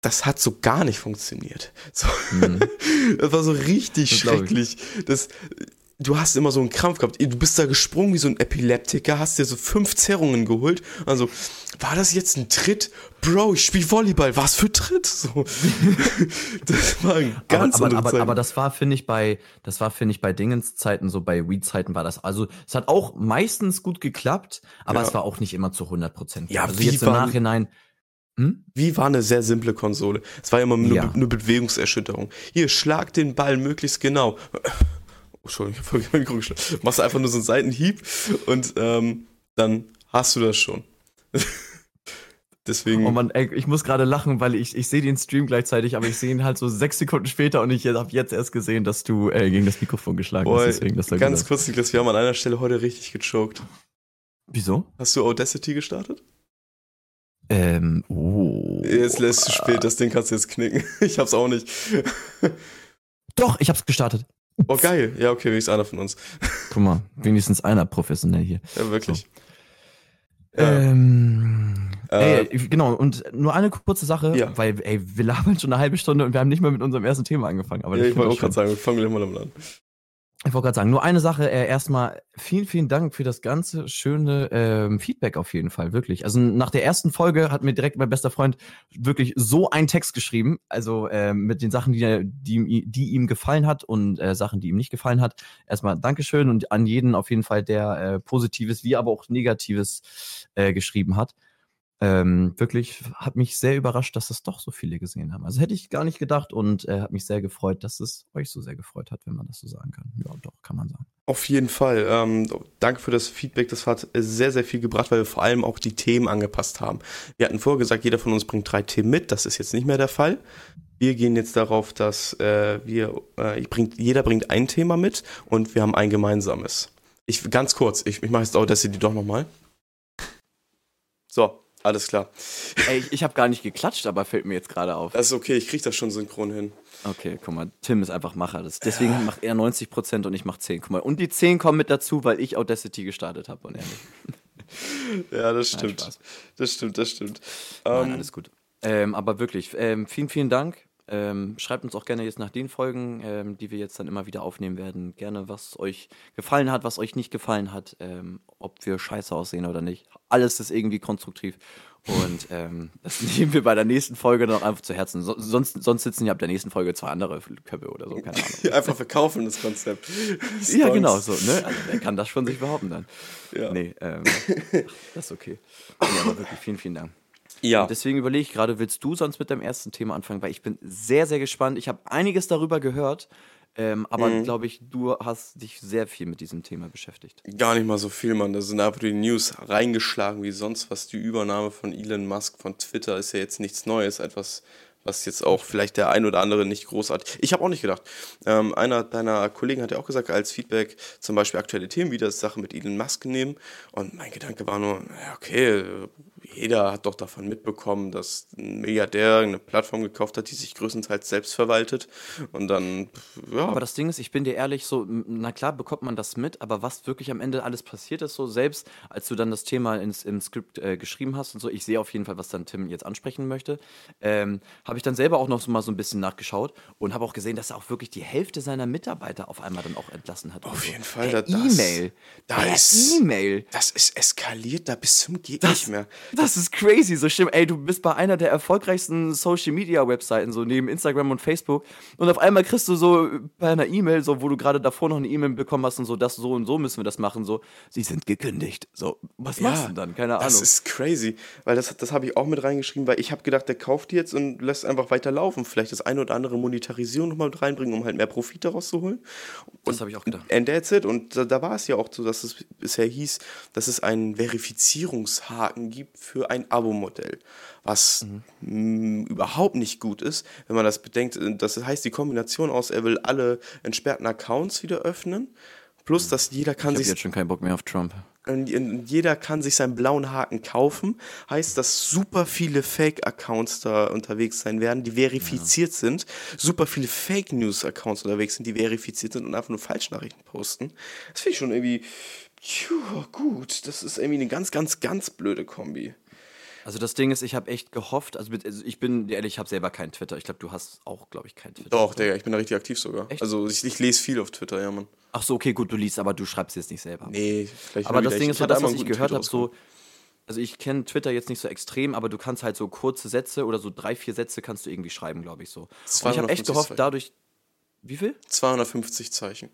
das hat so gar nicht funktioniert. So. Mhm. das war so richtig das schrecklich. Das, du hast immer so einen Krampf gehabt. Du bist da gesprungen wie so ein Epileptiker, hast dir so fünf Zerrungen geholt. Also, war das jetzt ein Tritt? Bro, ich spiele Volleyball. Was für Tritt? So. das war ein ganz aber, aber, aber, aber, das war, finde ich, bei, das war, finde ich, bei Dingens-Zeiten, so bei Weed-Zeiten war das. Also, es hat auch meistens gut geklappt, aber ja. es war auch nicht immer zu 100 Prozent. Ja, also jetzt im Nachhinein, Hm? Wie war eine sehr simple Konsole. Es war immer nur ja. eine Bewegungserschütterung. Hier, schlag den Ball möglichst genau. Oh, Entschuldigung, ich habe mein Mikro geschlagen. Machst einfach nur so einen Seitenhieb und ähm, dann hast du das schon. Deswegen. Oh man, ey, ich muss gerade lachen, weil ich, ich sehe den Stream gleichzeitig, aber ich sehe ihn halt so sechs Sekunden später und ich habe jetzt erst gesehen, dass du äh, gegen das Mikrofon geschlagen Boah, hast. Deswegen, das ganz kurz, Niklas, wir haben an einer Stelle heute richtig gechoked. Wieso? Hast du Audacity gestartet? Ähm, oh. Jetzt lässt du spät, das Ding kannst du jetzt knicken. Ich hab's auch nicht. Doch, ich hab's gestartet. Oh, geil. Ja, okay, wenigstens einer von uns. Guck mal, wenigstens einer professionell hier. Ja, wirklich. So. Ähm, äh, ey, genau, und nur eine kurze Sache, ja. weil, ey, wir labern schon eine halbe Stunde und wir haben nicht mal mit unserem ersten Thema angefangen. Aber ja, ich wollte auch gerade sagen, fangen wir mal an. Ich wollte gerade sagen, nur eine Sache, äh, erstmal vielen, vielen Dank für das ganze schöne ähm, Feedback auf jeden Fall, wirklich. Also nach der ersten Folge hat mir direkt mein bester Freund wirklich so einen Text geschrieben, also äh, mit den Sachen, die, die, die ihm gefallen hat und äh, Sachen, die ihm nicht gefallen hat. Erstmal Dankeschön und an jeden auf jeden Fall, der äh, Positives wie aber auch Negatives äh, geschrieben hat. Ähm, wirklich hat mich sehr überrascht, dass es doch so viele gesehen haben. Also hätte ich gar nicht gedacht und äh, hat mich sehr gefreut, dass es euch so sehr gefreut hat, wenn man das so sagen kann. Ja, doch, kann man sagen. Auf jeden Fall. Ähm, danke für das Feedback. Das hat sehr, sehr viel gebracht, weil wir vor allem auch die Themen angepasst haben. Wir hatten vorher gesagt, jeder von uns bringt drei Themen mit. Das ist jetzt nicht mehr der Fall. Wir gehen jetzt darauf, dass äh, wir, äh, bringt, jeder bringt ein Thema mit und wir haben ein gemeinsames. Ich ganz kurz, ich, ich mache jetzt auch das hier doch nochmal. So, alles klar. Ey, ich, ich habe gar nicht geklatscht, aber fällt mir jetzt gerade auf. Das ist okay, ich kriege das schon synchron hin. Okay, guck mal, Tim ist einfach Macher. Das, deswegen ja. macht er 90% und ich mache 10. Guck mal, und die 10 kommen mit dazu, weil ich Audacity gestartet habe und er nicht. ja, das stimmt. Nein, das stimmt, das stimmt. Nein, ähm, alles gut. Ähm, aber wirklich, ähm, vielen, vielen Dank. Ähm, schreibt uns auch gerne jetzt nach den Folgen, ähm, die wir jetzt dann immer wieder aufnehmen werden, gerne, was euch gefallen hat, was euch nicht gefallen hat, ähm, ob wir scheiße aussehen oder nicht. Alles ist irgendwie konstruktiv. Und ähm, das nehmen wir bei der nächsten Folge noch einfach zu Herzen. So, sonst, sonst sitzen ja ab der nächsten Folge zwei andere Köpfe oder so, keine Ahnung. einfach verkaufen, das Konzept. ja, genau, so, ne? Also, wer kann das schon sich behaupten dann? Ja. Nee, ähm, das ist okay. Ja, aber wirklich vielen, vielen Dank. Ja. Und deswegen überlege ich gerade, willst du sonst mit deinem ersten Thema anfangen? Weil ich bin sehr, sehr gespannt. Ich habe einiges darüber gehört. Ähm, aber mhm. glaube ich, du hast dich sehr viel mit diesem Thema beschäftigt. Gar nicht mal so viel, Mann. Da sind einfach die News reingeschlagen wie sonst was. Die Übernahme von Elon Musk von Twitter ist ja jetzt nichts Neues. Etwas, was jetzt auch vielleicht der ein oder andere nicht großartig. Ich habe auch nicht gedacht. Ähm, einer deiner Kollegen hat ja auch gesagt, als Feedback zum Beispiel aktuelle Themen wieder Sachen mit Elon Musk nehmen. Und mein Gedanke war nur, okay, jeder hat doch davon mitbekommen, dass ein Milliardär eine Plattform gekauft hat, die sich größtenteils selbst verwaltet. Und dann, ja. Aber das Ding ist, ich bin dir ehrlich, so, na klar bekommt man das mit, aber was wirklich am Ende alles passiert ist, so selbst, als du dann das Thema ins, im Skript äh, geschrieben hast und so, ich sehe auf jeden Fall, was dann Tim jetzt ansprechen möchte, ähm, habe ich dann selber auch noch so mal so ein bisschen nachgeschaut und habe auch gesehen, dass er auch wirklich die Hälfte seiner Mitarbeiter auf einmal dann auch entlassen hat. Auf jeden Fall. Per E-Mail. Da ist E-Mail. Das ist eskaliert da bis zum geht das, nicht mehr. Das das ist crazy. So stimmt, ey, du bist bei einer der erfolgreichsten Social Media Webseiten, so neben Instagram und Facebook. Und auf einmal kriegst du so bei einer E-Mail, so, wo du gerade davor noch eine E-Mail bekommen hast und so, das so und so müssen wir das machen, so, sie sind gekündigt. So, was ja, machst du denn dann? Keine Ahnung. Das ist crazy, weil das, das habe ich auch mit reingeschrieben, weil ich habe gedacht, der kauft jetzt und lässt einfach weiter laufen. Vielleicht das eine oder andere Monetarisierung nochmal mit reinbringen, um halt mehr Profit daraus zu holen. Und das habe ich auch gedacht. And that's it. Und da, da war es ja auch so, dass es bisher hieß, dass es einen Verifizierungshaken gibt für ein Abo-Modell, was mhm. überhaupt nicht gut ist, wenn man das bedenkt. Das heißt, die Kombination aus, er will alle entsperrten Accounts wieder öffnen, plus, dass jeder kann ich sich. jetzt schon keinen Bock mehr auf Trump. Jeder kann sich seinen blauen Haken kaufen. Heißt, dass super viele Fake-Accounts da unterwegs sein werden, die verifiziert ja. sind. Super viele Fake-News-Accounts unterwegs sind, die verifiziert sind und einfach nur Falschnachrichten posten. Das finde ich schon irgendwie Puh, gut, das ist irgendwie eine ganz, ganz, ganz blöde Kombi. Also das Ding ist, ich habe echt gehofft, also, mit, also ich bin ehrlich, ich habe selber keinen Twitter. Ich glaube, du hast auch, glaube ich, keinen Twitter. Doch, Digga, ich bin da richtig aktiv sogar. Echt? Also ich, ich, lese viel auf Twitter, ja, Mann. Ach so, okay, gut, du liest, aber du schreibst jetzt nicht selber. Nee, vielleicht Aber das Ding ist, so das, was ich gehört habe, so, also ich kenne Twitter jetzt nicht so extrem, aber du kannst halt so kurze Sätze oder so drei, vier Sätze kannst du irgendwie schreiben, glaube ich so. Und ich habe echt gehofft, dadurch, wie viel? 250 Zeichen.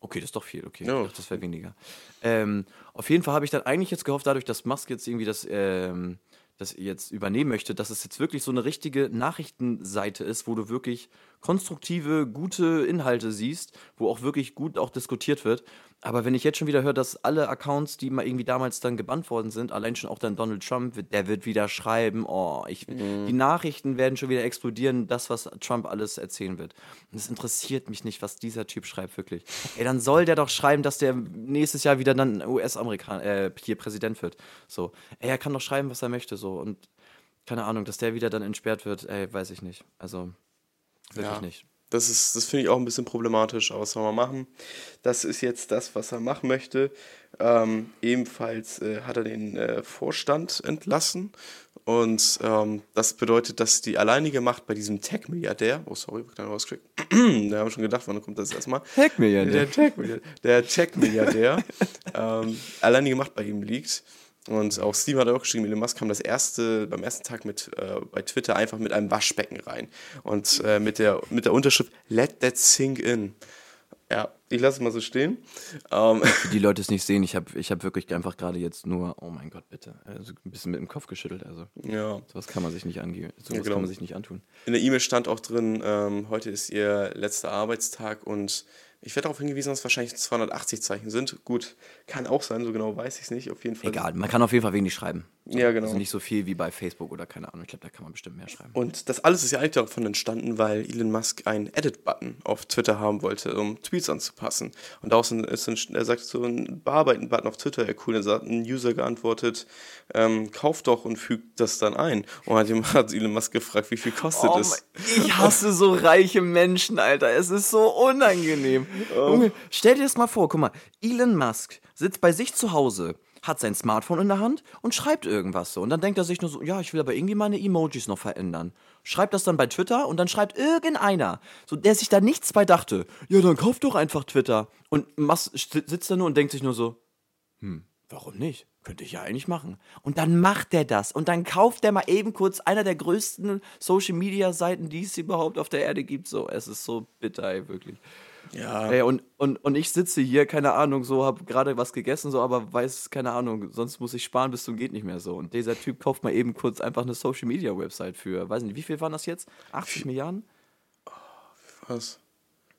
Okay, das ist doch viel, okay. Ja. Ich dachte, das wäre weniger. Ähm, auf jeden Fall habe ich dann eigentlich jetzt gehofft, dadurch, dass Musk jetzt irgendwie das, ähm, das jetzt übernehmen möchte, dass es jetzt wirklich so eine richtige Nachrichtenseite ist, wo du wirklich konstruktive, gute Inhalte siehst, wo auch wirklich gut auch diskutiert wird. Aber wenn ich jetzt schon wieder höre, dass alle Accounts, die mal irgendwie damals dann gebannt worden sind, allein schon auch dann Donald Trump, der wird wieder schreiben, oh, ich, mhm. die Nachrichten werden schon wieder explodieren, das, was Trump alles erzählen wird. Und es interessiert mich nicht, was dieser Typ schreibt, wirklich. Ey, dann soll der doch schreiben, dass der nächstes Jahr wieder dann US-Amerikaner, äh, hier Präsident wird. So. Ey, er kann doch schreiben, was er möchte, so. Und keine Ahnung, dass der wieder dann entsperrt wird, ey, weiß ich nicht. Also, wirklich ja. nicht. Das, ist, das finde ich auch ein bisschen problematisch, aber was soll man machen? Das ist jetzt das, was er machen möchte. Ähm, ebenfalls äh, hat er den äh, Vorstand entlassen. Und ähm, das bedeutet, dass die alleinige Macht bei diesem Tech-Milliardär, oh sorry, kleiner Rauskrieg, da haben wir schon gedacht, wann kommt das erstmal? Tech-Milliardär. Der Tech-Milliardär, der Tech-Milliardär ähm, alleinige Macht bei ihm liegt. Und auch Steve hat auch geschrieben, Elon Musk kam das erste, beim ersten Tag mit, äh, bei Twitter einfach mit einem Waschbecken rein. Und äh, mit, der, mit der Unterschrift Let that sink in. Ja, ich lasse es mal so stehen. Ähm. Die Leute es nicht sehen, ich habe ich hab wirklich einfach gerade jetzt nur, oh mein Gott, bitte, also ein bisschen mit dem Kopf geschüttelt. Also ja. sowas kann man sich nicht angehen, sowas ja, genau. kann man sich nicht antun. In der E-Mail stand auch drin, ähm, heute ist ihr letzter Arbeitstag und ich werde darauf hingewiesen, dass es wahrscheinlich 280 Zeichen sind. Gut, kann auch sein, so genau weiß ich es nicht. Auf jeden Fall. Egal, man kann auf jeden Fall wenig schreiben. Ja, genau. Also nicht so viel wie bei Facebook oder keine Ahnung. Ich glaube, da kann man bestimmt mehr schreiben. Und das alles ist ja eigentlich davon entstanden, weil Elon Musk einen Edit-Button auf Twitter haben wollte, um Tweets anzupassen. Und daraus ist ein, er sagt so ein Bearbeiten-Button auf Twitter, ja cool. Da hat ein User geantwortet, ähm, kauf doch und fügt das dann ein. Und hat, hat Elon Musk gefragt, wie viel kostet oh, es? Ich hasse so reiche Menschen, Alter. Es ist so unangenehm. Oh. Junge, stell dir das mal vor, guck mal, Elon Musk sitzt bei sich zu Hause hat sein Smartphone in der Hand und schreibt irgendwas so. Und dann denkt er sich nur so, ja, ich will aber irgendwie meine Emojis noch verändern. Schreibt das dann bei Twitter und dann schreibt irgendeiner, so der sich da nichts bei dachte, ja, dann kauf doch einfach Twitter. Und sitzt da nur und denkt sich nur so, hm, warum nicht? Könnte ich ja eigentlich machen. Und dann macht er das. Und dann kauft er mal eben kurz einer der größten Social Media Seiten, die es überhaupt auf der Erde gibt. So, es ist so bitter, ey, wirklich. Ja. Ey, und, und, und ich sitze hier, keine Ahnung, so, habe gerade was gegessen, so, aber weiß, keine Ahnung, sonst muss ich sparen bis zum geht nicht mehr so. Und dieser Typ kauft mal eben kurz einfach eine Social Media Website für, weiß nicht, wie viel waren das jetzt? 80 Wie, Milliarden? Was?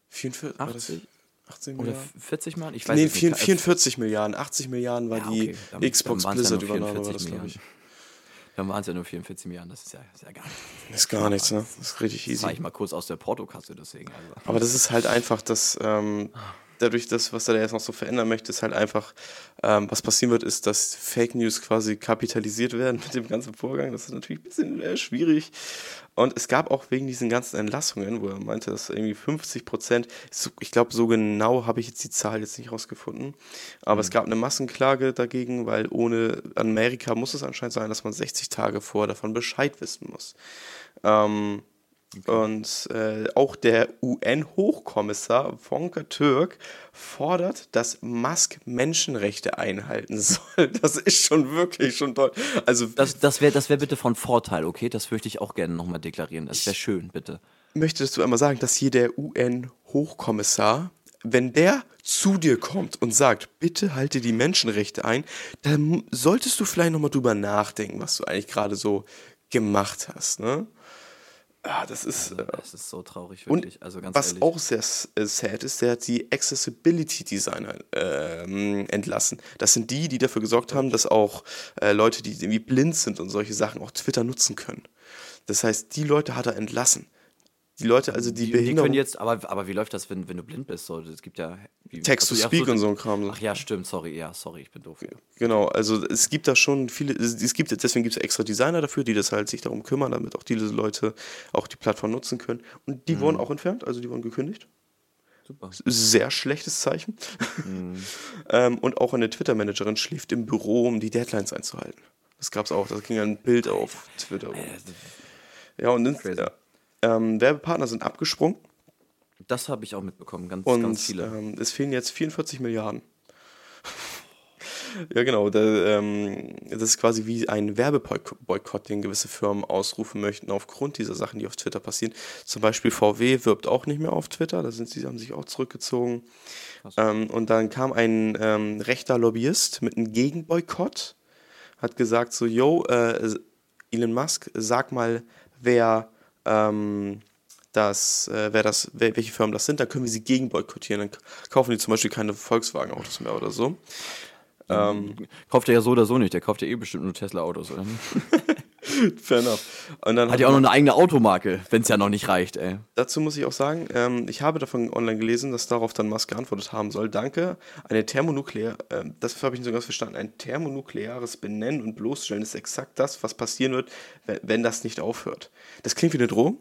44? 80? 18 Oder 40 Milliarden? Ich weiß nee, 44, 44 Milliarden. 80 Milliarden war ja, okay. die Xbox Blizzard-Übernahme, war das, glaube ich. Dann waren es ja nur 44 Milliarden, das ist ja, ist ja gar nichts. Das ist gar nichts, ne? Das ist richtig easy. Das ich mal kurz aus der Portokasse, deswegen. Also. Aber das ist halt einfach, dass ähm, dadurch, das, was er da jetzt noch so verändern möchte, ist halt einfach, ähm, was passieren wird, ist, dass Fake News quasi kapitalisiert werden mit dem ganzen Vorgang. Das ist natürlich ein bisschen äh, schwierig. Und es gab auch wegen diesen ganzen Entlassungen, wo er meinte, dass irgendwie 50 Prozent, ich glaube, so genau habe ich jetzt die Zahl jetzt nicht rausgefunden, aber mhm. es gab eine Massenklage dagegen, weil ohne Amerika muss es anscheinend sein, dass man 60 Tage vorher davon Bescheid wissen muss. Ähm, Okay. Und äh, auch der UN-Hochkommissar Volker Türk fordert, dass Musk Menschenrechte einhalten soll. Das ist schon wirklich schon toll. Also das, das wäre das wär bitte von Vorteil, okay? Das möchte ich auch gerne nochmal deklarieren. Das wäre schön, bitte. Möchtest du einmal sagen, dass hier der UN-Hochkommissar, wenn der zu dir kommt und sagt, bitte halte die Menschenrechte ein, dann solltest du vielleicht nochmal drüber nachdenken, was du eigentlich gerade so gemacht hast, ne? Ja, das ist. Also, das ist so traurig, wirklich. Und also was ehrlich. auch sehr äh, sad ist, der hat die Accessibility Designer äh, entlassen. Das sind die, die dafür gesorgt haben, dass auch äh, Leute, die irgendwie blind sind und solche Sachen auch Twitter nutzen können. Das heißt, die Leute hat er entlassen. Die Leute, also die, die Behinderung. Die können jetzt, aber, aber wie läuft das, wenn, wenn du blind bist? So, es gibt ja. Text to Speak so, und so ein Kram. Ach ja, stimmt, sorry, ja, sorry, ich bin doof. Genau, also es gibt da schon viele, es gibt, deswegen gibt es extra Designer dafür, die das halt sich darum kümmern, damit auch diese Leute auch die Plattform nutzen können. Und die mhm. wurden auch entfernt, also die wurden gekündigt. Super. Sehr schlechtes Zeichen. Mhm. ähm, und auch eine Twitter-Managerin schläft im Büro, um die Deadlines einzuhalten. Das gab es auch, da ging ein Bild auf Twitter. Ja, und in, ja, ähm, Werbepartner sind abgesprungen. Das habe ich auch mitbekommen, ganz, und, ganz viele. Ähm, es fehlen jetzt 44 Milliarden. ja, genau. Der, ähm, das ist quasi wie ein Werbeboykott, den gewisse Firmen ausrufen möchten aufgrund dieser Sachen, die auf Twitter passieren. Zum Beispiel VW wirbt auch nicht mehr auf Twitter, da sind sie, haben sich auch zurückgezogen. Ähm, und dann kam ein ähm, rechter Lobbyist mit einem Gegenboykott, hat gesagt so, yo, äh, Elon Musk, sag mal, wer ähm, das, äh, wer das, wer, welche Firmen das sind, dann können wir sie gegen boykottieren. Dann kaufen die zum Beispiel keine Volkswagen-Autos mehr oder so. Ähm, kauft er ja so oder so nicht, der kauft ja eh bestimmt nur Tesla-Autos, oder? Fair enough. Und dann hat ja auch noch eine eigene Automarke, wenn es ja noch nicht reicht, ey. Dazu muss ich auch sagen, ähm, ich habe davon online gelesen, dass darauf dann Musk geantwortet haben soll. Danke. Eine thermonuklear, äh, das habe ich nicht so ganz verstanden, ein thermonukleares Benennen und Bloßstellen ist exakt das, was passieren wird, wenn das nicht aufhört. Das klingt wie eine Drohung,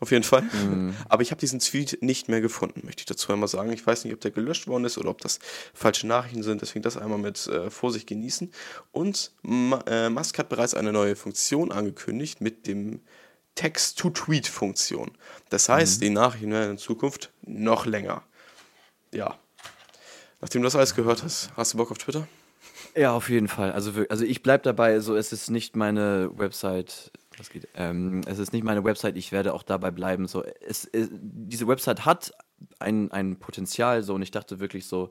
auf jeden Fall. Mhm. Aber ich habe diesen Tweet nicht mehr gefunden, möchte ich dazu einmal sagen. Ich weiß nicht, ob der gelöscht worden ist oder ob das falsche Nachrichten sind. Deswegen das einmal mit äh, Vorsicht genießen. Und äh, Musk hat bereits eine neue Funktion angekündigt mit dem Text-to-Tweet-Funktion. Das heißt, mhm. die Nachrichten werden in Zukunft noch länger. Ja. Nachdem du das alles gehört hast, hast du Bock auf Twitter? Ja, auf jeden Fall. Also, also ich bleibe dabei, so es ist nicht meine Website das geht. Ähm, es ist nicht meine Website, ich werde auch dabei bleiben. So, es, es, diese Website hat ein, ein Potenzial, so, und ich dachte wirklich so,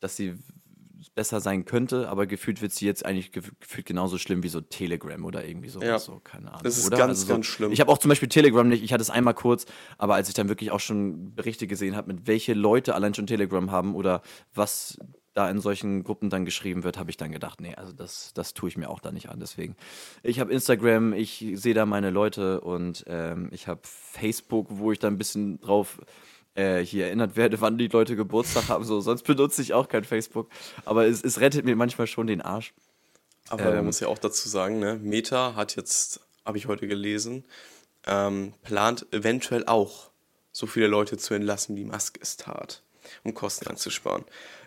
dass sie besser sein könnte, aber gefühlt wird sie jetzt eigentlich gefühlt genauso schlimm wie so Telegram oder irgendwie sowas. Ja. So, keine Ahnung. Das ist oder? ganz, also so, ganz schlimm. Ich habe auch zum Beispiel Telegram nicht, ich hatte es einmal kurz, aber als ich dann wirklich auch schon Berichte gesehen habe, mit welche Leute allein schon Telegram haben oder was da in solchen Gruppen dann geschrieben wird, habe ich dann gedacht, nee, also das, das tue ich mir auch da nicht an. Deswegen, ich habe Instagram, ich sehe da meine Leute und ähm, ich habe Facebook, wo ich da ein bisschen drauf äh, hier erinnert werde, wann die Leute Geburtstag haben. So, sonst benutze ich auch kein Facebook. Aber es, es rettet mir manchmal schon den Arsch. Aber ähm, man muss ja auch dazu sagen, ne, Meta hat jetzt, habe ich heute gelesen, ähm, plant eventuell auch so viele Leute zu entlassen, wie Musk es tat um Kosten einzusparen.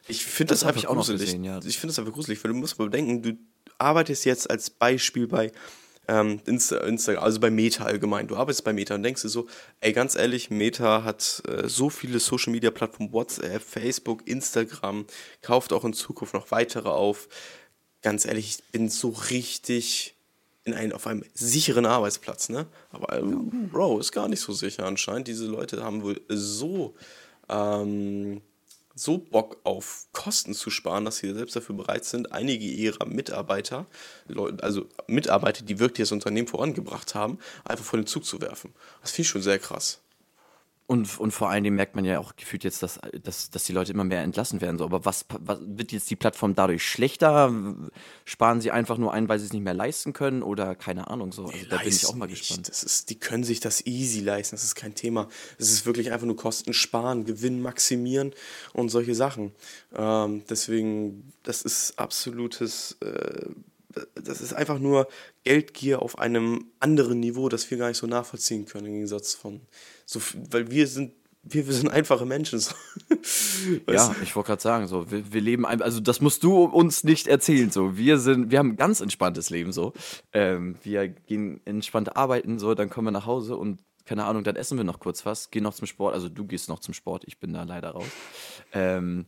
Ich finde das, das einfach gruselig. Gesehen, ja. Ich finde das einfach gruselig, weil du musst mal bedenken, du arbeitest jetzt als Beispiel bei ähm, Insta, Instagram, also bei Meta allgemein. Du arbeitest bei Meta und denkst dir so, ey, ganz ehrlich, Meta hat äh, so viele Social Media Plattformen, WhatsApp, Facebook, Instagram, kauft auch in Zukunft noch weitere auf. Ganz ehrlich, ich bin so richtig in ein, auf einem sicheren Arbeitsplatz, ne? Aber äh, Bro, ist gar nicht so sicher anscheinend. Diese Leute haben wohl so ähm, so Bock auf Kosten zu sparen, dass sie selbst dafür bereit sind, einige ihrer Mitarbeiter, also Mitarbeiter, die wirklich das Unternehmen vorangebracht haben, einfach vor den Zug zu werfen. Das finde ich schon sehr krass. Und, und vor allen Dingen merkt man ja auch gefühlt jetzt, dass, dass, dass die Leute immer mehr entlassen werden. So. Aber was, was wird jetzt die Plattform dadurch schlechter? Sparen sie einfach nur ein, weil sie es nicht mehr leisten können? Oder keine Ahnung. So. Also, nee, da bin ich auch mal nicht. gespannt. Das ist, die können sich das easy leisten, das ist kein Thema. Es ist wirklich einfach nur Kosten sparen, Gewinn maximieren und solche Sachen. Ähm, deswegen, das ist absolutes. Äh, das ist einfach nur Geldgier auf einem anderen Niveau, das wir gar nicht so nachvollziehen können, im Gegensatz von so, weil wir sind wir, wir sind einfache Menschen. So. ja, ich wollte gerade sagen, so, wir, wir leben, ein, also das musst du uns nicht erzählen. So, wir sind, wir haben ein ganz entspanntes Leben. So, ähm, wir gehen entspannt arbeiten, so, dann kommen wir nach Hause und keine Ahnung, dann essen wir noch kurz was, gehen noch zum Sport. Also du gehst noch zum Sport, ich bin da leider raus. Ähm,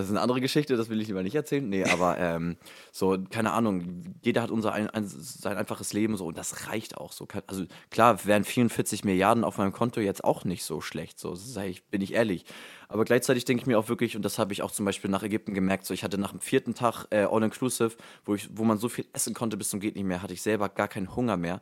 das ist eine andere Geschichte, das will ich lieber nicht erzählen. Nee, aber ähm, so, keine Ahnung, jeder hat unser ein, ein, sein einfaches Leben so und das reicht auch so. Also klar, wären 44 Milliarden auf meinem Konto jetzt auch nicht so schlecht, so ich, bin ich ehrlich. Aber gleichzeitig denke ich mir auch wirklich, und das habe ich auch zum Beispiel nach Ägypten gemerkt, so ich hatte nach dem vierten Tag äh, All-Inclusive, wo, wo man so viel essen konnte bis zum geht nicht mehr, hatte ich selber gar keinen Hunger mehr.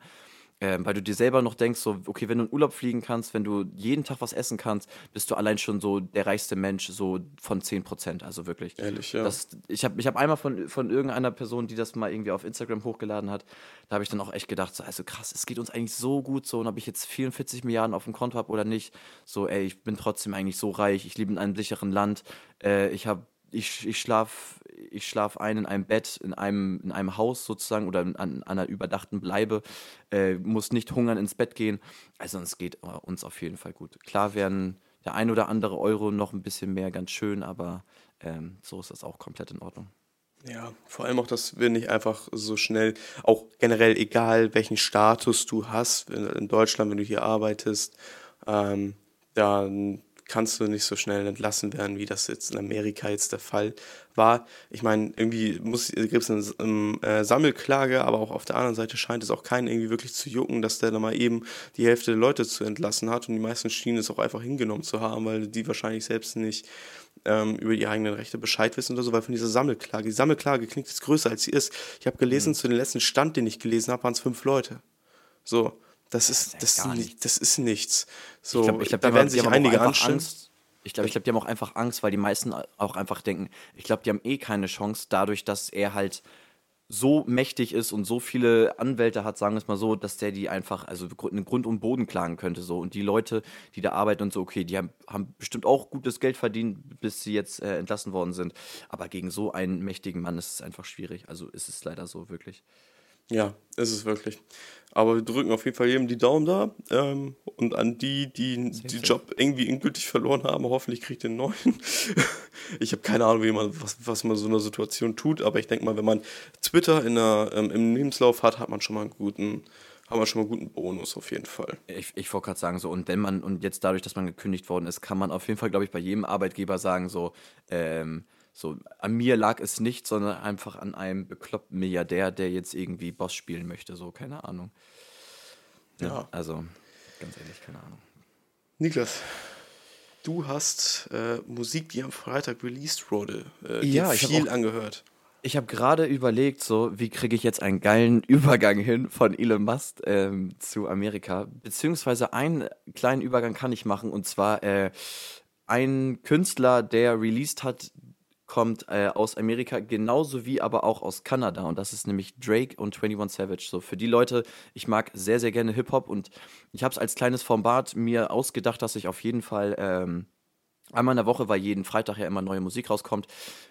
Ähm, weil du dir selber noch denkst, so, okay, wenn du in Urlaub fliegen kannst, wenn du jeden Tag was essen kannst, bist du allein schon so der reichste Mensch, so von 10 Prozent, also wirklich. Ehrlich, ja. Das, ich habe ich hab einmal von, von irgendeiner Person, die das mal irgendwie auf Instagram hochgeladen hat, da habe ich dann auch echt gedacht, so, also krass, es geht uns eigentlich so gut so, und ob ich jetzt 44 Milliarden auf dem Konto habe oder nicht, so, ey, ich bin trotzdem eigentlich so reich, ich lebe in einem sicheren Land, äh, ich habe ich, ich schlafe ich schlaf ein in einem Bett, in einem, in einem Haus sozusagen oder an, an einer überdachten Bleibe, äh, muss nicht hungern ins Bett gehen. Also es geht uns auf jeden Fall gut. Klar werden der ein oder andere Euro noch ein bisschen mehr ganz schön, aber ähm, so ist das auch komplett in Ordnung. Ja, vor allem auch, dass wir nicht einfach so schnell, auch generell egal welchen Status du hast, in Deutschland, wenn du hier arbeitest, ähm, dann kannst du nicht so schnell entlassen werden, wie das jetzt in Amerika jetzt der Fall war. Ich meine, irgendwie gibt es eine um, äh, Sammelklage, aber auch auf der anderen Seite scheint es auch keinen irgendwie wirklich zu jucken, dass der da mal eben die Hälfte der Leute zu entlassen hat und die meisten schienen es auch einfach hingenommen zu haben, weil die wahrscheinlich selbst nicht ähm, über die eigenen Rechte Bescheid wissen oder so, weil von dieser Sammelklage, die Sammelklage klingt jetzt größer als sie ist. Ich habe gelesen, mhm. zu dem letzten Stand, den ich gelesen habe, waren es fünf Leute. So, das ist, das, ist, das, nicht, das ist nichts. So, ich glaub, ich glaub, da werden sich einige anstellen. Ich glaube, ich glaube, die haben auch einfach Angst, weil die meisten auch einfach denken, ich glaube, die haben eh keine Chance, dadurch, dass er halt so mächtig ist und so viele Anwälte hat, sagen wir es mal so, dass der die einfach, also in Grund und Boden klagen könnte. So. Und die Leute, die da arbeiten und so, okay, die haben, haben bestimmt auch gutes Geld verdient, bis sie jetzt äh, entlassen worden sind. Aber gegen so einen mächtigen Mann ist es einfach schwierig. Also ist es leider so, wirklich. Ja, ist es wirklich. Aber wir drücken auf jeden Fall jedem die Daumen da. Ähm, und an die, die den Job irgendwie endgültig verloren haben, hoffentlich kriegt ihr einen neuen. ich habe keine Ahnung, wie man, was, was man so in einer Situation tut, aber ich denke mal, wenn man Twitter in der, ähm, im Lebenslauf hat, hat man schon mal einen guten, haben wir schon mal einen guten Bonus auf jeden Fall. Ich, ich wollte gerade sagen, so, und wenn man, und jetzt dadurch, dass man gekündigt worden ist, kann man auf jeden Fall, glaube ich, bei jedem Arbeitgeber sagen, so, ähm, so, an mir lag es nicht, sondern einfach an einem bekloppten Milliardär, der jetzt irgendwie Boss spielen möchte. So, keine Ahnung. Ja. ja also, ganz ehrlich, keine Ahnung. Niklas, du hast äh, Musik, die am Freitag released wurde, äh, ja, ich viel auch, angehört. Ich habe gerade überlegt, so wie kriege ich jetzt einen geilen Übergang hin von Elon Musk ähm, zu Amerika, beziehungsweise einen kleinen Übergang kann ich machen und zwar äh, ein Künstler, der released hat kommt äh, aus Amerika, genauso wie aber auch aus Kanada. Und das ist nämlich Drake und 21 Savage. So für die Leute, ich mag sehr, sehr gerne Hip-Hop und ich habe es als kleines Format mir ausgedacht, dass ich auf jeden Fall ähm, einmal in der Woche, weil jeden Freitag ja immer neue Musik rauskommt,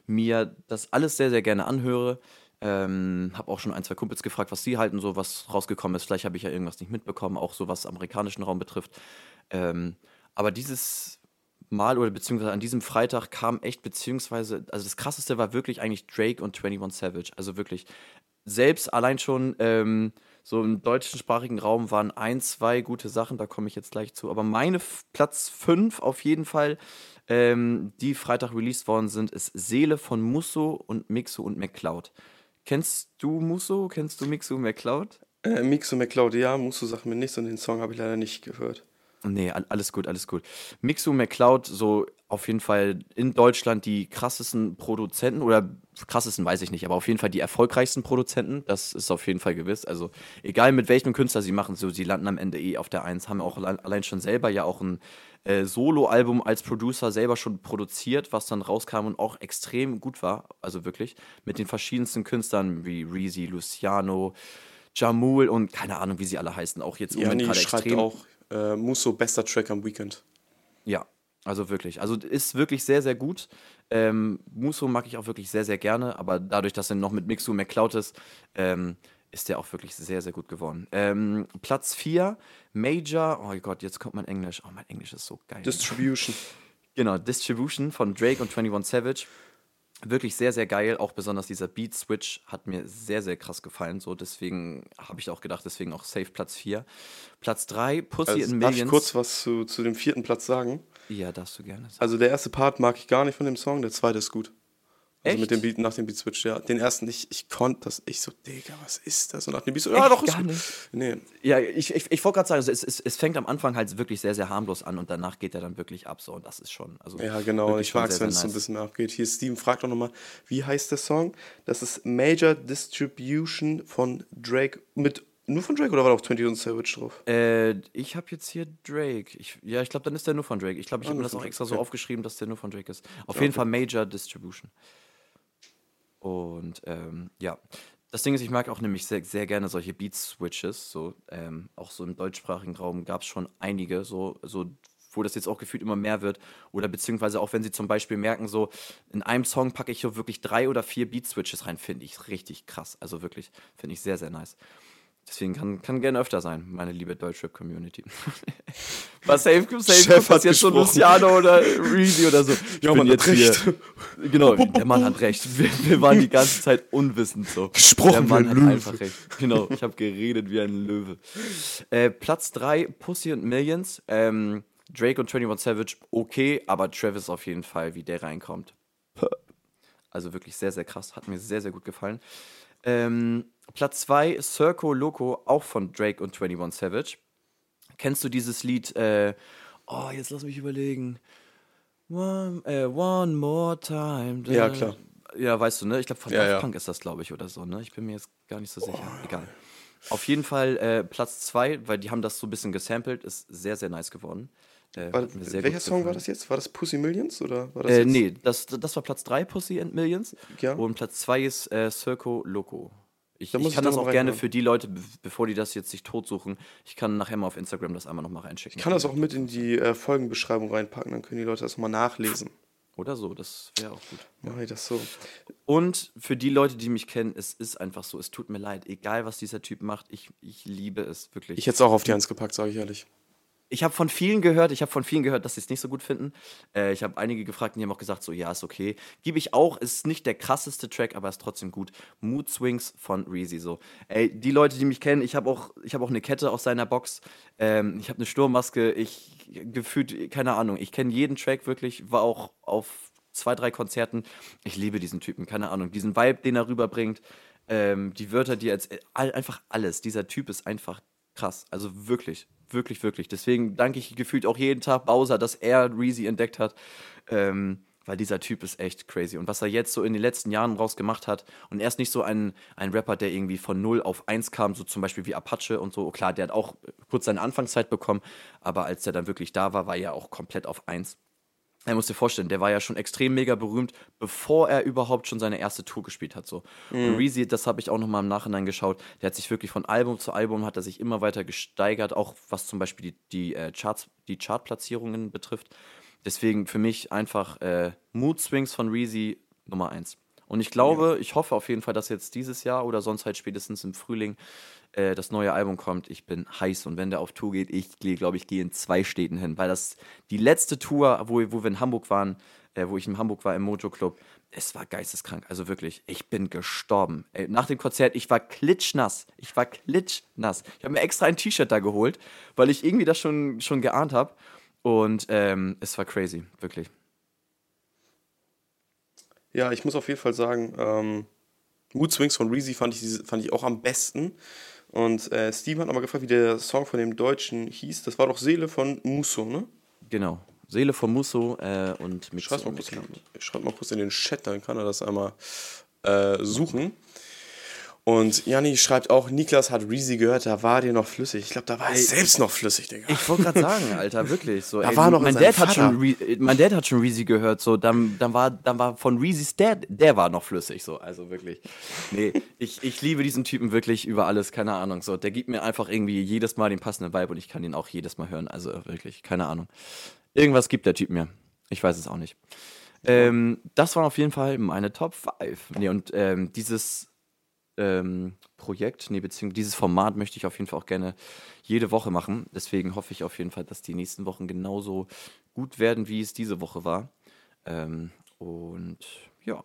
mir das alles sehr, sehr gerne anhöre. Ähm, habe auch schon ein, zwei Kumpels gefragt, was sie halten, so was rausgekommen ist. Vielleicht habe ich ja irgendwas nicht mitbekommen, auch so was amerikanischen Raum betrifft. Ähm, aber dieses Mal oder beziehungsweise an diesem Freitag kam echt, beziehungsweise, also das krasseste war wirklich eigentlich Drake und 21 Savage. Also wirklich, selbst allein schon ähm, so im deutschsprachigen Raum waren ein, zwei gute Sachen, da komme ich jetzt gleich zu. Aber meine F Platz 5 auf jeden Fall, ähm, die Freitag released worden sind, ist Seele von Musso und Mixo und McCloud. Kennst du Musso? Kennst du Mixo und McCloud? Äh, Mixo McCloud, ja, Musso sagt mir nichts und den Song habe ich leider nicht gehört. Nee, alles gut, alles gut. Mixu McCloud, so auf jeden Fall in Deutschland die krassesten Produzenten oder krassesten weiß ich nicht, aber auf jeden Fall die erfolgreichsten Produzenten, das ist auf jeden Fall gewiss. Also egal mit welchem Künstler sie machen, so sie landen am Ende eh auf der Eins, haben auch allein schon selber ja auch ein äh, Solo-Album als Producer selber schon produziert, was dann rauskam und auch extrem gut war, also wirklich, mit den verschiedensten Künstlern wie Reezy, Luciano, Jamul und keine Ahnung, wie sie alle heißen, auch jetzt ja, nee, gerade extrem. Auch äh, Musso bester Track am Weekend. Ja, also wirklich. Also ist wirklich sehr, sehr gut. Ähm, Musso mag ich auch wirklich sehr, sehr gerne, aber dadurch, dass er noch mit Mixu McCloud ist, ähm, ist der auch wirklich sehr, sehr gut geworden. Ähm, Platz 4, Major. Oh Gott, jetzt kommt mein Englisch. Oh, mein Englisch ist so geil. Distribution. Genau, Distribution von Drake und 21 Savage wirklich sehr, sehr geil. Auch besonders dieser Beat-Switch hat mir sehr, sehr krass gefallen. So, deswegen habe ich auch gedacht, deswegen auch safe Platz 4. Platz 3, Pussy also, in Millions. Darf ich kurz was zu, zu dem vierten Platz sagen? Ja, darfst du gerne. Sagen. Also der erste Part mag ich gar nicht von dem Song, der zweite ist gut. Also Echt? mit dem Beat, nach dem Beat Switch, ja. Den ersten, ich, ich konnte das, ich so, Digga, was ist das? Und nach dem Beat Switch, ja, doch, ist gar nicht. Nee. Ja, ich, ich, ich wollte gerade sagen, also es, es, es fängt am Anfang halt wirklich sehr, sehr harmlos an und danach geht er dann wirklich ab, so, und das ist schon, also. Ja, genau, ich mag es, wenn es nice. so ein bisschen mehr abgeht. Hier, Steven fragt auch nochmal, wie heißt der Song? Das ist Major Distribution von Drake mit nur von Drake oder war da auch 21 Savage drauf? Äh, ich habe jetzt hier Drake. Ich, ja, ich glaube, dann ist der nur von Drake. Ich glaube, ich ah, habe mir das auch extra okay. so aufgeschrieben, dass der nur von Drake ist. Auf ja, jeden okay. Fall Major Distribution. Und ähm, ja, das Ding ist, ich mag auch nämlich sehr, sehr gerne solche Beat-Switches. So, ähm, auch so im deutschsprachigen Raum gab es schon einige, so, so, wo das jetzt auch gefühlt immer mehr wird. Oder beziehungsweise auch wenn sie zum Beispiel merken, so in einem Song packe ich so wirklich drei oder vier Beat-Switches rein, finde ich richtig krass. Also wirklich, finde ich sehr, sehr nice. Deswegen kann, kann gerne öfter sein, meine liebe Deutschrap-Community. Was safe, safe Chef hat jetzt schon Luciano oder Reezy oder so. Ich ja, bin jetzt recht. hier. Genau, der Mann hat recht. Wir, wir, waren die ganze Zeit unwissend so. Gesprochen der Mann hat Löwe. einfach recht. Genau, ich habe geredet wie ein Löwe. Äh, Platz 3, Pussy und Millions. Ähm, Drake und 21 Savage, okay, aber Travis auf jeden Fall, wie der reinkommt. Also wirklich sehr, sehr krass. Hat mir sehr, sehr gut gefallen. Ähm, Platz 2, Circo Loco, auch von Drake und 21 Savage. Kennst du dieses Lied? Äh, oh, jetzt lass mich überlegen. One, äh, one more time. Ja, klar. Ja, weißt du, ne? Ich glaube, von ja, ja. Punk ist das, glaube ich, oder so, ne? Ich bin mir jetzt gar nicht so sicher. Oh. Egal. Auf jeden Fall äh, Platz 2, weil die haben das so ein bisschen gesampelt, ist sehr, sehr nice geworden. Äh, war, welcher Song war das jetzt? War das Pussy Millions oder war das äh, Nee, das, das war Platz 3, Pussy and Millions. Ja. Und Platz 2 ist äh, Circo Loco. Ich, ich kann das auch gerne für die Leute, bevor die das jetzt sich totsuchen, ich kann nachher mal auf Instagram das einmal nochmal reinschicken. Ich kann das auch mit in die äh, Folgenbeschreibung reinpacken, dann können die Leute das nochmal nachlesen. Oder so, das wäre auch gut. Mach ich das so. Und für die Leute, die mich kennen, es ist einfach so, es tut mir leid, egal was dieser Typ macht, ich, ich liebe es wirklich. Ich hätte es auch auf die Eins gepackt, sage ich ehrlich ich habe von vielen gehört, ich habe von vielen gehört, dass sie es nicht so gut finden. Äh, ich habe einige gefragt und die haben auch gesagt, so ja, ist okay. Gebe ich auch, ist nicht der krasseste Track, aber ist trotzdem gut. Mood Swings von Reezy so. Ey, die Leute, die mich kennen, ich habe auch, ich auch eine Kette aus seiner Box. Ähm, ich habe eine Sturmmaske. Ich gefühlt, keine Ahnung, ich kenne jeden Track wirklich, war auch auf zwei, drei Konzerten. Ich liebe diesen Typen, keine Ahnung, diesen Vibe, den er rüberbringt. Ähm, die Wörter, die er jetzt, einfach alles. Dieser Typ ist einfach krass. Also wirklich, wirklich, wirklich. Deswegen danke ich gefühlt auch jeden Tag Bowser, dass er Reezy entdeckt hat. Ähm, weil dieser Typ ist echt crazy. Und was er jetzt so in den letzten Jahren rausgemacht hat, und er ist nicht so ein, ein Rapper, der irgendwie von 0 auf 1 kam, so zum Beispiel wie Apache und so. Klar, der hat auch kurz seine Anfangszeit bekommen, aber als er dann wirklich da war, war er auch komplett auf 1. Er muss dir vorstellen, der war ja schon extrem mega berühmt, bevor er überhaupt schon seine erste Tour gespielt hat. So. Mhm. Und Reezy, das habe ich auch nochmal im Nachhinein geschaut, der hat sich wirklich von Album zu Album, hat er sich immer weiter gesteigert, auch was zum Beispiel die, die, äh, Charts, die Chartplatzierungen betrifft. Deswegen für mich einfach äh, Mood Swings von Reezy Nummer 1. Und ich glaube, ja. ich hoffe auf jeden Fall, dass jetzt dieses Jahr oder sonst halt spätestens im Frühling äh, das neue Album kommt. Ich bin heiß und wenn der auf Tour geht, ich glaube, ich gehe in zwei Städten hin, weil das die letzte Tour, wo, wo wir in Hamburg waren, äh, wo ich in Hamburg war im Mojo Club, es war geisteskrank. Also wirklich, ich bin gestorben. Ey, nach dem Konzert, ich war klitschnass. Ich war klitschnass. Ich habe mir extra ein T-Shirt da geholt, weil ich irgendwie das schon, schon geahnt habe. Und ähm, es war crazy, wirklich. Ja, ich muss auf jeden Fall sagen, ähm, Mood Swings von Reezy fand ich, fand ich auch am besten. Und äh, Steven hat nochmal gefragt, wie der Song von dem Deutschen hieß. Das war doch Seele von Musso, ne? Genau. Seele von Musso äh, und mit Schreib mal, kurz in, schreib mal kurz in den Chat, dann kann er das einmal äh, suchen. Und Janni schreibt auch, Niklas hat Reezy gehört, da war dir noch flüssig. Ich glaube, da war er selbst noch flüssig, Digga. Ich wollte gerade sagen, Alter, wirklich. So, da ey, war noch mein, Dad hat schon Re mein Dad hat schon Reezy gehört, so, dann, dann, war, dann war von Reezys Dad, der war noch flüssig, so, also wirklich. Nee, ich, ich liebe diesen Typen wirklich über alles, keine Ahnung, so. Der gibt mir einfach irgendwie jedes Mal den passenden Vibe und ich kann ihn auch jedes Mal hören, also wirklich, keine Ahnung. Irgendwas gibt der Typ mir. Ich weiß es auch nicht. Ähm, das waren auf jeden Fall meine Top 5. Nee, und ähm, dieses ähm, Projekt, nee, beziehungsweise dieses Format möchte ich auf jeden Fall auch gerne jede Woche machen. Deswegen hoffe ich auf jeden Fall, dass die nächsten Wochen genauso gut werden, wie es diese Woche war. Ähm, und ja,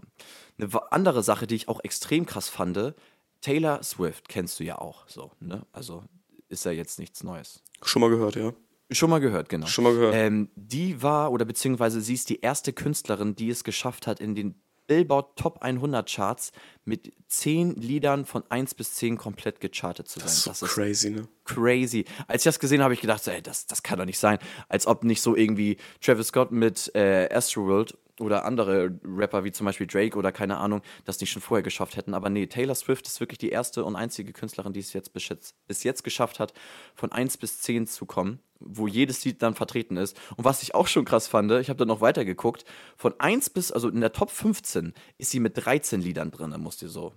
eine andere Sache, die ich auch extrem krass fand, Taylor Swift kennst du ja auch so, ne? Also ist ja jetzt nichts Neues. Schon mal gehört, ja. Schon mal gehört, genau. Schon mal gehört. Ähm, die war, oder beziehungsweise sie ist die erste Künstlerin, die es geschafft hat, in den Billboard Top 100 Charts mit 10 Liedern von 1 bis 10 komplett gechartet zu sein. Das ist, so das ist crazy, ne? Crazy. Als ich das gesehen habe, habe ich gedacht, ey, das, das kann doch nicht sein. Als ob nicht so irgendwie Travis Scott mit äh, Astroworld oder andere Rapper wie zum Beispiel Drake oder keine Ahnung, das nicht schon vorher geschafft hätten. Aber nee, Taylor Swift ist wirklich die erste und einzige Künstlerin, die es jetzt bis jetzt, bis jetzt geschafft hat, von 1 bis 10 zu kommen, wo jedes Lied dann vertreten ist. Und was ich auch schon krass fand, ich habe dann noch weiter geguckt, von 1 bis, also in der Top 15 ist sie mit 13 Liedern drin, musst du so.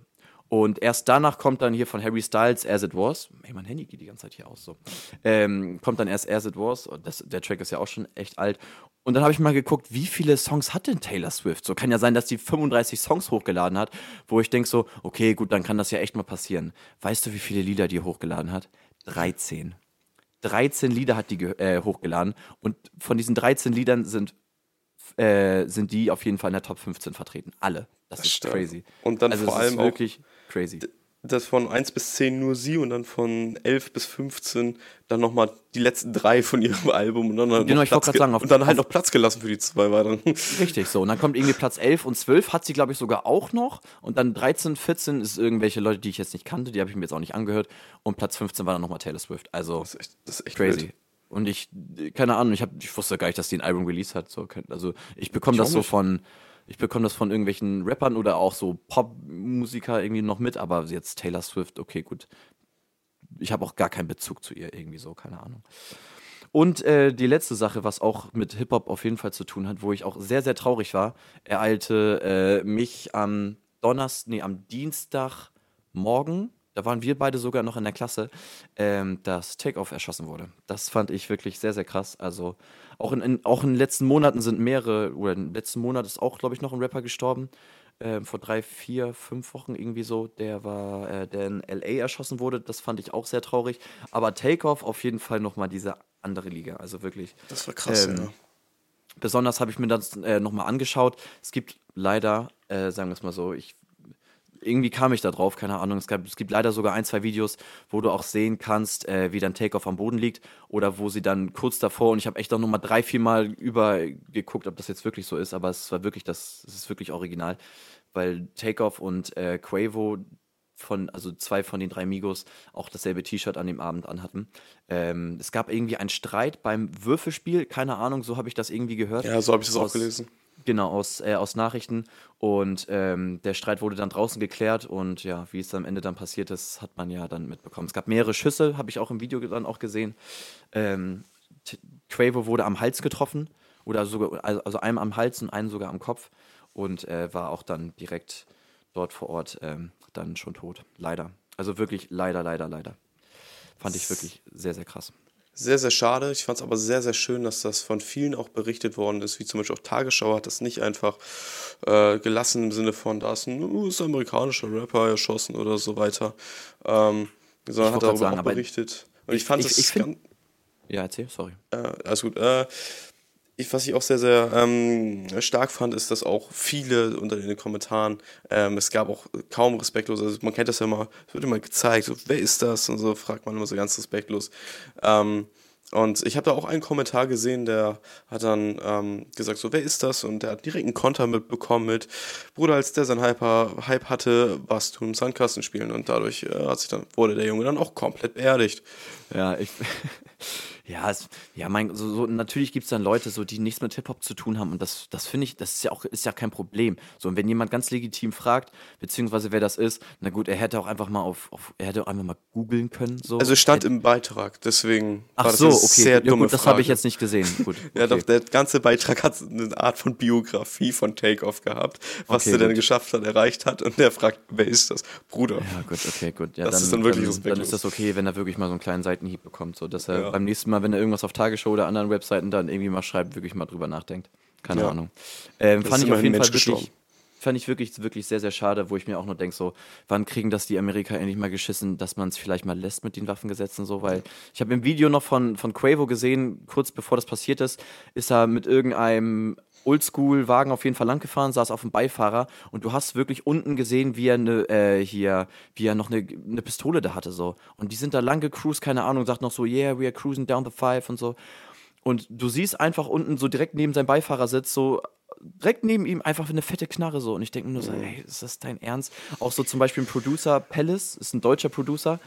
Und erst danach kommt dann hier von Harry Styles As It Was. Ey, mein Handy geht die ganze Zeit hier aus so. Ähm, kommt dann erst As It Was. Das, der Track ist ja auch schon echt alt. Und dann habe ich mal geguckt, wie viele Songs hat denn Taylor Swift? So kann ja sein, dass die 35 Songs hochgeladen hat, wo ich denke so, okay, gut, dann kann das ja echt mal passieren. Weißt du, wie viele Lieder die hochgeladen hat? 13. 13 Lieder hat die äh, hochgeladen und von diesen 13 Liedern sind, äh, sind die auf jeden Fall in der Top 15 vertreten. Alle. Das, das ist stimmt. crazy. Und dann also vor allem wirklich crazy. Das von 1 bis 10 nur sie und dann von 11 bis 15 dann nochmal die letzten drei von ihrem Album und dann, halt genau, ich Platz sagen, und dann halt noch Platz gelassen für die zwei weiteren. Richtig, so. Und dann kommt irgendwie Platz 11 und 12 hat sie, glaube ich, sogar auch noch. Und dann 13, 14 ist irgendwelche Leute, die ich jetzt nicht kannte, die habe ich mir jetzt auch nicht angehört. Und Platz 15 war dann nochmal Taylor Swift. Also, das ist echt, das ist echt crazy. Wild. Und ich, keine Ahnung, ich, hab, ich wusste gar nicht, dass die ein Album released hat. So, also ich bekomme das so von ich bekomme das von irgendwelchen Rappern oder auch so Popmusiker irgendwie noch mit, aber jetzt Taylor Swift, okay, gut. ich habe auch gar keinen Bezug zu ihr irgendwie so, keine Ahnung. Und äh, die letzte Sache, was auch mit Hip-Hop auf jeden Fall zu tun hat, wo ich auch sehr, sehr traurig war, ereilte äh, mich am Donnerstag, nee, am Dienstagmorgen, da waren wir beide sogar noch in der Klasse, ähm, dass Takeoff erschossen wurde. Das fand ich wirklich sehr, sehr krass. Also auch in, in, auch in den letzten Monaten sind mehrere, oder im letzten Monat ist auch, glaube ich, noch ein Rapper gestorben. Ähm, vor drei, vier, fünf Wochen irgendwie so, der war, äh, der in LA erschossen wurde. Das fand ich auch sehr traurig. Aber Takeoff auf jeden Fall nochmal diese andere Liga. Also wirklich. Das war krass, ähm, ja. Besonders habe ich mir das äh, nochmal angeschaut. Es gibt leider, äh, sagen wir es mal so, ich irgendwie kam ich da drauf, keine Ahnung. Es, gab, es gibt leider sogar ein, zwei Videos, wo du auch sehen kannst, äh, wie dann Takeoff am Boden liegt oder wo sie dann kurz davor und ich habe echt auch nochmal drei, vier Mal übergeguckt, ob das jetzt wirklich so ist, aber es war wirklich das, es ist wirklich original, weil Takeoff und äh, Quavo von, also zwei von den drei Migos auch dasselbe T-Shirt an dem Abend anhatten. Ähm, es gab irgendwie einen Streit beim Würfelspiel, keine Ahnung, so habe ich das irgendwie gehört. Ja, so habe ich das auch gelesen. Genau, aus, äh, aus Nachrichten. Und ähm, der Streit wurde dann draußen geklärt und ja, wie es am Ende dann passiert ist, hat man ja dann mitbekommen. Es gab mehrere Schüsse, habe ich auch im Video dann auch gesehen. Ähm, Quavo wurde am Hals getroffen oder sogar, also, also einem am Hals und einen sogar am Kopf und äh, war auch dann direkt dort vor Ort ähm, dann schon tot. Leider. Also wirklich leider, leider, leider. Fand ich wirklich sehr, sehr krass. Sehr, sehr schade. Ich fand es aber sehr, sehr schön, dass das von vielen auch berichtet worden ist, wie zum Beispiel auch Tagesschau hat das nicht einfach äh, gelassen im Sinne von, da ist ein US-amerikanischer Rapper erschossen oder so weiter, ähm, sondern hat darüber sagen, auch berichtet. Und ich, ich fand es ganz... Ja, erzähl, sorry. Äh, alles gut. Äh, ich, was ich auch sehr, sehr ähm, stark fand, ist, dass auch viele unter den Kommentaren, ähm, es gab auch kaum respektlos, also man kennt das ja immer, es wird immer gezeigt, so, wer ist das? Und so fragt man immer so ganz respektlos. Ähm, und ich habe da auch einen Kommentar gesehen, der hat dann ähm, gesagt, so, wer ist das? Und der hat direkt einen Konter mitbekommen mit, Bruder, als der sein Hyper, Hype hatte, warst du im Sandkasten spielen. Und dadurch äh, hat sich dann, wurde der Junge dann auch komplett beerdigt. Ja, ich, Ja, es, ja, mein, so, so, natürlich gibt es dann Leute, so, die nichts mit Hip-Hop zu tun haben. Und das, das finde ich, das ist ja auch ist ja kein Problem. So, und wenn jemand ganz legitim fragt, beziehungsweise wer das ist, na gut, er hätte auch einfach mal auf, auf er hätte auch einfach mal googeln können. So. Also stand im Beitrag, deswegen Ach war das so, eine okay. sehr ja, gut, das habe ich jetzt nicht gesehen. Gut, okay. ja, doch, der ganze Beitrag hat eine Art von Biografie von Takeoff gehabt, was okay, der denn geschafft hat, erreicht hat. Und der fragt, wer ist das? Bruder. Ja, gut, okay, gut. Ja, das dann, ist dann wirklich dann, dann ist das okay, wenn er wirklich mal so einen kleinen Seitenhieb bekommt, so dass er ja. beim nächsten Mal mal, wenn er irgendwas auf Tagesschau oder anderen Webseiten dann irgendwie mal schreibt, wirklich mal drüber nachdenkt. Keine ja. Ahnung. Ähm, fand ich auf jeden Fall wirklich, fand ich wirklich, wirklich sehr, sehr schade, wo ich mir auch nur denke, so, wann kriegen das die Amerika endlich mal geschissen, dass man es vielleicht mal lässt mit den Waffengesetzen so, weil ich habe im Video noch von, von Quavo gesehen, kurz bevor das passiert ist, ist er mit irgendeinem Oldschool-Wagen auf jeden Fall lang gefahren, saß auf dem Beifahrer und du hast wirklich unten gesehen, wie er ne, äh, hier, wie er noch eine ne Pistole da hatte so. Und die sind da lang gecruised, keine Ahnung, sagt noch so, yeah, we are cruising down the five und so. Und du siehst einfach unten so direkt neben seinem Beifahrersitz so direkt neben ihm einfach eine fette Knarre so. Und ich denke nur so, ey, ist das dein Ernst? Auch so zum Beispiel ein Producer, Palace, ist ein deutscher Producer,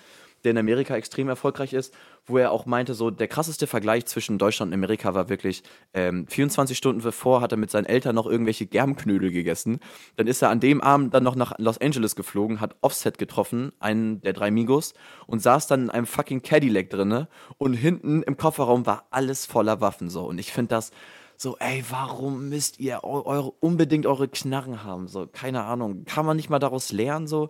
der in Amerika extrem erfolgreich ist, wo er auch meinte, so der krasseste Vergleich zwischen Deutschland und Amerika war wirklich, ähm, 24 Stunden bevor hat er mit seinen Eltern noch irgendwelche Germknödel gegessen. Dann ist er an dem Abend dann noch nach Los Angeles geflogen, hat Offset getroffen, einen der drei Migos, und saß dann in einem fucking Cadillac drinne und hinten im Kofferraum war alles voller Waffen so. Und ich finde das so, ey, warum müsst ihr eure, unbedingt eure Knarren haben? So, keine Ahnung. Kann man nicht mal daraus lernen, so?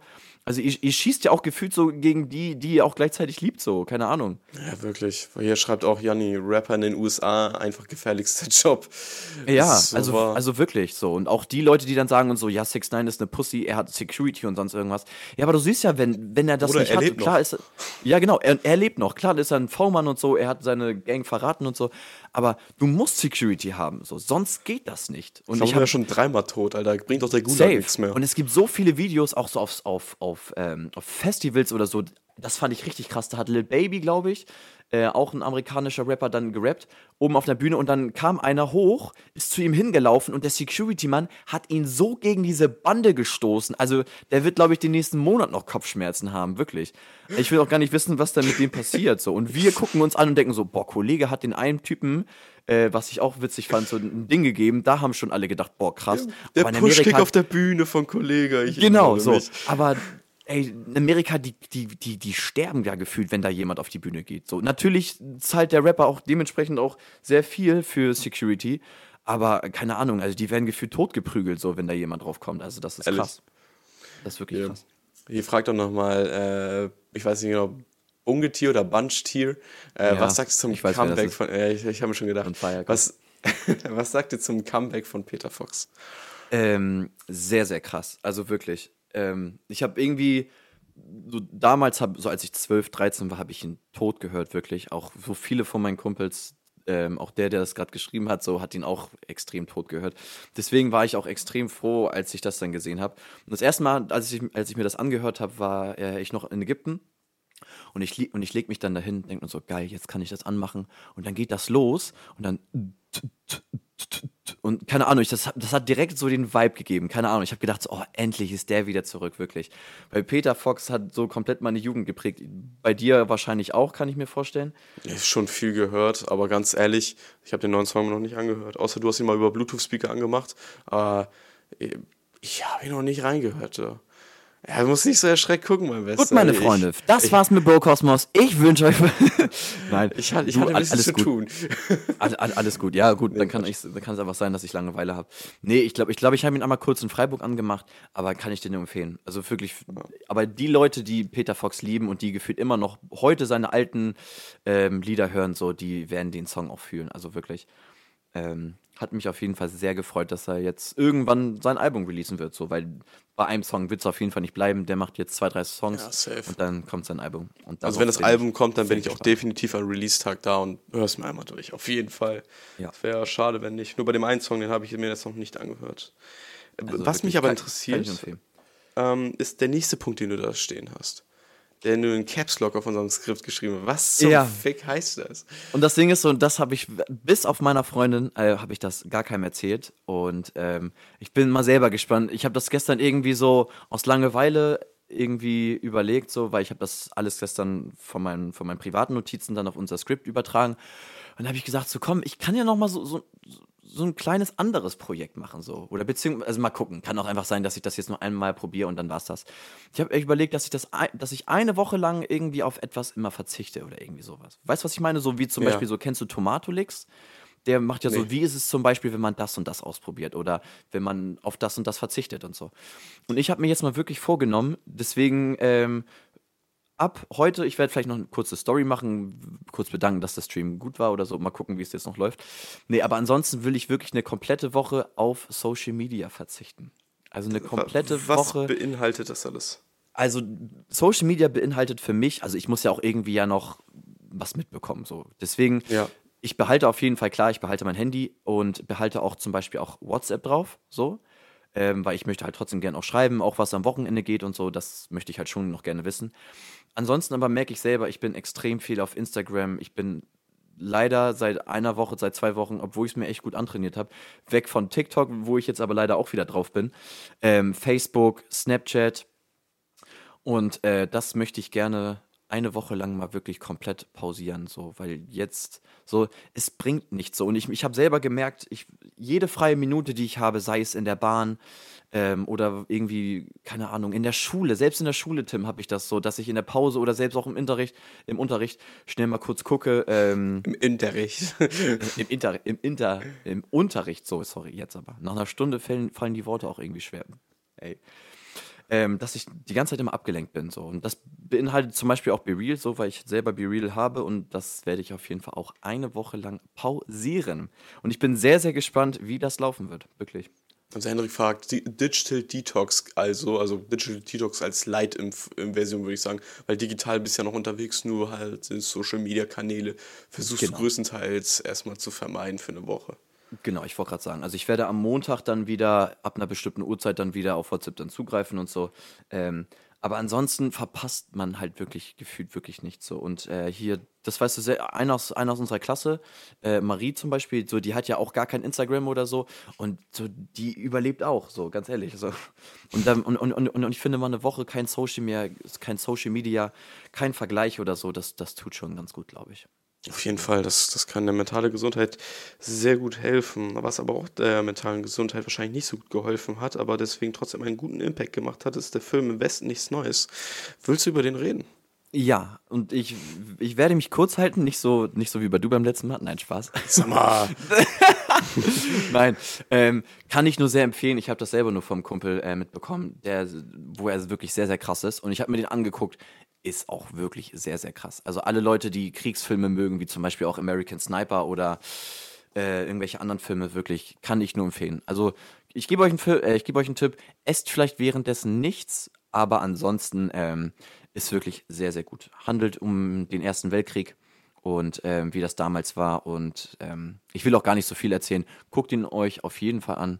Also ihr, ihr, schießt ja auch gefühlt so gegen die, die ihr auch gleichzeitig liebt, so, keine Ahnung. Ja, wirklich. Hier schreibt auch Janni, Rapper in den USA, einfach gefährlichster Job. Ja, so also, also wirklich so. Und auch die Leute, die dann sagen und so, ja, 6 9 ist eine Pussy, er hat Security und sonst irgendwas. Ja, aber du siehst ja, wenn, wenn er das Oder nicht er hat, lebt klar noch. ist Ja, genau, er, er lebt noch. Klar ist er ein V-Mann und so, er hat seine Gang verraten und so. Aber du musst Security haben, so, sonst geht das nicht. Und ich, ich habe ja schon dreimal tot, Alter. Bringt doch der Gulag nichts mehr. Und es gibt so viele Videos, auch so auf, auf, auf, ähm, auf Festivals oder so. Das fand ich richtig krass. Da hat Lil Baby, glaube ich, äh, auch ein amerikanischer Rapper, dann gerappt, oben auf der Bühne und dann kam einer hoch, ist zu ihm hingelaufen und der Security-Mann hat ihn so gegen diese Bande gestoßen. Also der wird, glaube ich, den nächsten Monat noch Kopfschmerzen haben, wirklich. Ich will auch gar nicht wissen, was da mit dem passiert. So. Und wir gucken uns an und denken so, boah, Kollege hat den einen Typen, äh, was ich auch witzig fand, so ein Ding gegeben. Da haben schon alle gedacht, boah, krass. Der, der Pushkick auf der Bühne von Kollege. genau, so. Aber ey, in Amerika, die, die, die, die sterben ja gefühlt, wenn da jemand auf die Bühne geht. So, natürlich zahlt der Rapper auch dementsprechend auch sehr viel für Security, aber keine Ahnung, also die werden gefühlt totgeprügelt, so, wenn da jemand drauf kommt. Also das ist Ehrlich? krass. Das ist wirklich ja. krass. Hier fragt doch nochmal, äh, ich weiß nicht genau, Ungetier oder Bunchtier. Äh, ja, was sagst du zum weiß, Comeback von, äh, ich, ich habe mir schon gedacht, was, was sagt ihr zum Comeback von Peter Fox? Ähm, sehr, sehr krass. Also wirklich. Ähm, ich habe irgendwie, so damals, hab, so als ich 12, 13 war, habe ich ihn tot gehört, wirklich. Auch so viele von meinen Kumpels, ähm, auch der, der das gerade geschrieben hat, so hat ihn auch extrem tot gehört. Deswegen war ich auch extrem froh, als ich das dann gesehen habe. Und das erste Mal, als ich, als ich mir das angehört habe, war äh, ich noch in Ägypten. Und ich, und ich lege mich dann dahin, denke mir so, geil, jetzt kann ich das anmachen. Und dann geht das los und dann und keine Ahnung, ich, das, das hat direkt so den Vibe gegeben. Keine Ahnung, ich habe gedacht, so, oh, endlich ist der wieder zurück, wirklich. Weil Peter Fox hat so komplett meine Jugend geprägt. Bei dir wahrscheinlich auch, kann ich mir vorstellen. Ich habe schon viel gehört, aber ganz ehrlich, ich habe den neuen Song noch nicht angehört. Außer du hast ihn mal über Bluetooth-Speaker angemacht. Aber ich habe ihn noch nicht reingehört. Ja. Ja, muss nicht so erschreckt gucken, mein Bester. Gut, meine Freunde, ich, das ich, war's mit Bokosmos. Ich wünsche euch. Nein, ich, hatte, ich hatte ein bisschen alles zu gut. tun. alles gut, ja, gut, dann kann, ich, dann kann es einfach sein, dass ich Langeweile habe. Nee, ich glaube, ich, glaub, ich habe ihn einmal kurz in Freiburg angemacht, aber kann ich dir nur empfehlen. Also wirklich, aber die Leute, die Peter Fox lieben und die gefühlt immer noch heute seine alten ähm, Lieder hören, so, die werden den Song auch fühlen. Also wirklich. Ähm, hat mich auf jeden Fall sehr gefreut, dass er jetzt irgendwann sein Album releasen wird, so, weil bei einem Song wird es auf jeden Fall nicht bleiben. Der macht jetzt zwei, drei Songs ja, und dann kommt sein Album. also wenn das Album kommt, dann bin ich auch gespannt. definitiv am Release-Tag da und hör's mir einmal durch. Auf jeden Fall. Ja. Wäre schade, wenn nicht. Nur bei dem einen Song, den habe ich mir jetzt noch nicht angehört. Also Was mich aber interessiert, ähm, ist der nächste Punkt, den du da stehen hast der nur in Caps Lock auf unserem Skript geschrieben hat. Was zum ja. Fick heißt das? Und das Ding ist so, und das habe ich, bis auf meiner Freundin, äh, habe ich das gar keinem erzählt. Und ähm, ich bin mal selber gespannt. Ich habe das gestern irgendwie so aus Langeweile irgendwie überlegt, so, weil ich habe das alles gestern von meinen, von meinen privaten Notizen dann auf unser Skript übertragen. Und dann habe ich gesagt, so komm, ich kann ja noch mal so, so, so ein kleines anderes Projekt machen, so. Oder beziehungsweise, also mal gucken. Kann auch einfach sein, dass ich das jetzt nur einmal probiere und dann war's das. Ich habe überlegt, dass ich das, dass ich eine Woche lang irgendwie auf etwas immer verzichte oder irgendwie sowas. Weißt du, was ich meine? So wie zum ja. Beispiel, so kennst du Tomatolix? Der macht ja nee. so, wie ist es zum Beispiel, wenn man das und das ausprobiert oder wenn man auf das und das verzichtet und so. Und ich habe mir jetzt mal wirklich vorgenommen, deswegen ähm, ab heute, ich werde vielleicht noch eine kurze Story machen, kurz bedanken, dass der Stream gut war oder so. Mal gucken, wie es jetzt noch läuft. Nee, aber ansonsten will ich wirklich eine komplette Woche auf Social Media verzichten. Also eine komplette Was Woche. Was beinhaltet das alles? Also Social Media beinhaltet für mich, also ich muss ja auch irgendwie ja noch was mitbekommen. So. Deswegen, ja. ich behalte auf jeden Fall klar, ich behalte mein Handy und behalte auch zum Beispiel auch WhatsApp drauf. So. Ähm, weil ich möchte halt trotzdem gerne auch schreiben, auch was am Wochenende geht und so, das möchte ich halt schon noch gerne wissen. Ansonsten aber merke ich selber, ich bin extrem viel auf Instagram. Ich bin leider seit einer Woche, seit zwei Wochen, obwohl ich es mir echt gut antrainiert habe, weg von TikTok, wo ich jetzt aber leider auch wieder drauf bin. Ähm, Facebook, Snapchat. Und äh, das möchte ich gerne eine Woche lang mal wirklich komplett pausieren, so, weil jetzt so, es bringt nichts so. Und ich, ich habe selber gemerkt, ich, jede freie Minute, die ich habe, sei es in der Bahn, ähm, oder irgendwie, keine Ahnung, in der Schule, selbst in der Schule, Tim, habe ich das so, dass ich in der Pause oder selbst auch im Unterricht, im Unterricht schnell mal kurz gucke. Ähm, Im Unterricht. Im, Inter, im, Inter, Im Unterricht, so, sorry, jetzt aber. Nach einer Stunde fallen, fallen die Worte auch irgendwie schwer. Ey. Ähm, dass ich die ganze Zeit immer abgelenkt bin. So. Und das beinhaltet zum Beispiel auch BeReal, so, weil ich selber BeReal habe und das werde ich auf jeden Fall auch eine Woche lang pausieren. Und ich bin sehr, sehr gespannt, wie das laufen wird. Wirklich. Also Henrik fragt, Digital Detox, also, also Digital Detox als Light-Version, würde ich sagen, weil digital bist ja noch unterwegs, nur halt Social-Media-Kanäle versuchst genau. du größtenteils erstmal zu vermeiden für eine Woche. Genau, ich wollte gerade sagen, also ich werde am Montag dann wieder, ab einer bestimmten Uhrzeit dann wieder auf WhatsApp dann zugreifen und so. Ähm, aber ansonsten verpasst man halt wirklich gefühlt wirklich nichts so. Und äh, hier, das weißt du, sehr, einer aus, einer aus unserer Klasse, äh, Marie zum Beispiel, so, die hat ja auch gar kein Instagram oder so. Und so, die überlebt auch, so, ganz ehrlich. So. Und, dann, und, und, und, und ich finde mal eine Woche kein Social mehr, kein Social Media, kein Vergleich oder so, das, das tut schon ganz gut, glaube ich. Auf jeden Fall, das, das kann der mentale Gesundheit sehr gut helfen. Was aber auch der mentalen Gesundheit wahrscheinlich nicht so gut geholfen hat, aber deswegen trotzdem einen guten Impact gemacht hat, ist der Film im Westen nichts Neues. Willst du über den reden? Ja, und ich, ich werde mich kurz halten, nicht so, nicht so wie bei du beim letzten Mal. Nein, Spaß. Sag mal. Nein, ähm, kann ich nur sehr empfehlen. Ich habe das selber nur vom Kumpel äh, mitbekommen, der, wo er wirklich sehr, sehr krass ist. Und ich habe mir den angeguckt ist auch wirklich sehr, sehr krass. Also alle Leute, die Kriegsfilme mögen, wie zum Beispiel auch American Sniper oder äh, irgendwelche anderen Filme, wirklich, kann ich nur empfehlen. Also ich gebe euch, einen, äh, geb euch einen Tipp, esst vielleicht währenddessen nichts, aber ansonsten ähm, ist wirklich sehr, sehr gut. Handelt um den Ersten Weltkrieg und ähm, wie das damals war. Und ähm, ich will auch gar nicht so viel erzählen. Guckt ihn euch auf jeden Fall an.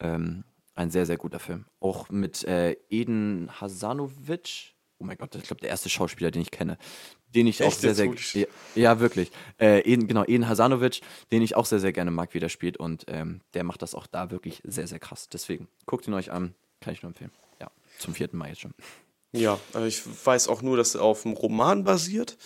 Ähm, ein sehr, sehr guter Film. Auch mit äh, Eden Hasanovic oh mein Gott, ich glaube, der erste Schauspieler, den ich kenne. Den ich Echt, auch sehr, sehr. Ja, ja, wirklich. Äh, Eden, genau, Eden Hasanovic, den ich auch sehr, sehr gerne mag, wie der spielt. Und ähm, der macht das auch da wirklich sehr, sehr krass. Deswegen guckt ihn euch an, kann ich nur empfehlen. Ja, zum vierten Mal jetzt schon. Ja, äh, ich weiß auch nur, dass er auf einem Roman basiert.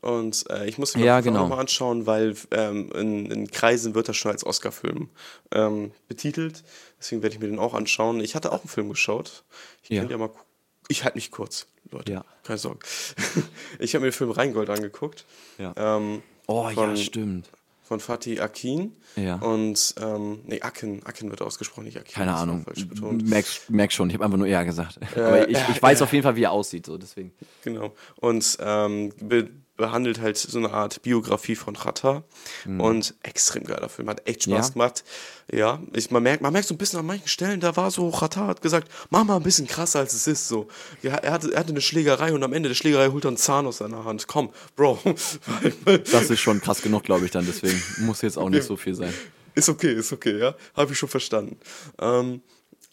Und äh, ich muss ihn ja, genau. mal anschauen, weil ähm, in, in, Kreisen wird er schon als Oscar-Film ähm, betitelt. Deswegen werde ich mir den auch anschauen. Ich hatte auch einen Film geschaut. Ich ja. könnte ja mal gucken ich halte mich kurz, Leute. Ja. Keine Sorge. ich habe mir den Film Rheingold angeguckt. Ja. Ähm, oh von, ja, stimmt. Von Fatih Akin. Ja. Und, ähm, nee, Akin, Akin wird ausgesprochen, nicht Akin. Keine Ahnung. Merk, merk schon, ich habe einfach nur Ja gesagt. Äh, Aber ich, ich weiß äh, auf jeden Fall, wie er aussieht, so deswegen. Genau. Und ähm, behandelt halt so eine Art Biografie von Chata mhm. und extrem geiler Film, hat echt Spaß ja. gemacht. Ja, ich, man, merkt, man merkt so ein bisschen an manchen Stellen, da war so, Chata hat gesagt, mach mal ein bisschen krasser als es ist, so. Ja, er, hatte, er hatte eine Schlägerei und am Ende der Schlägerei holt er einen Zahn aus seiner Hand. Komm, Bro. das ist schon krass genug, glaube ich dann, deswegen muss jetzt auch nicht so viel sein. Ist okay, ist okay, ja, habe ich schon verstanden. Ähm,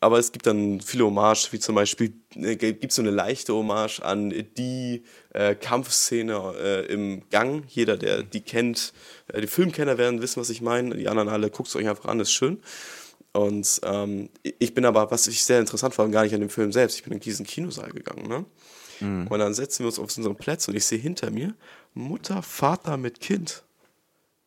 aber es gibt dann viele Hommage, wie zum Beispiel äh, gibt es so eine leichte Hommage an die äh, Kampfszene äh, im Gang. Jeder, der die kennt, äh, die Filmkenner werden wissen, was ich meine. Die anderen alle, guckt es euch einfach an, ist schön. Und ähm, ich bin aber, was ich sehr interessant fand, gar nicht an dem Film selbst. Ich bin in diesen Kinosaal gegangen, ne? Mhm. Und dann setzen wir uns auf unseren Plätzen und ich sehe hinter mir Mutter, Vater mit Kind.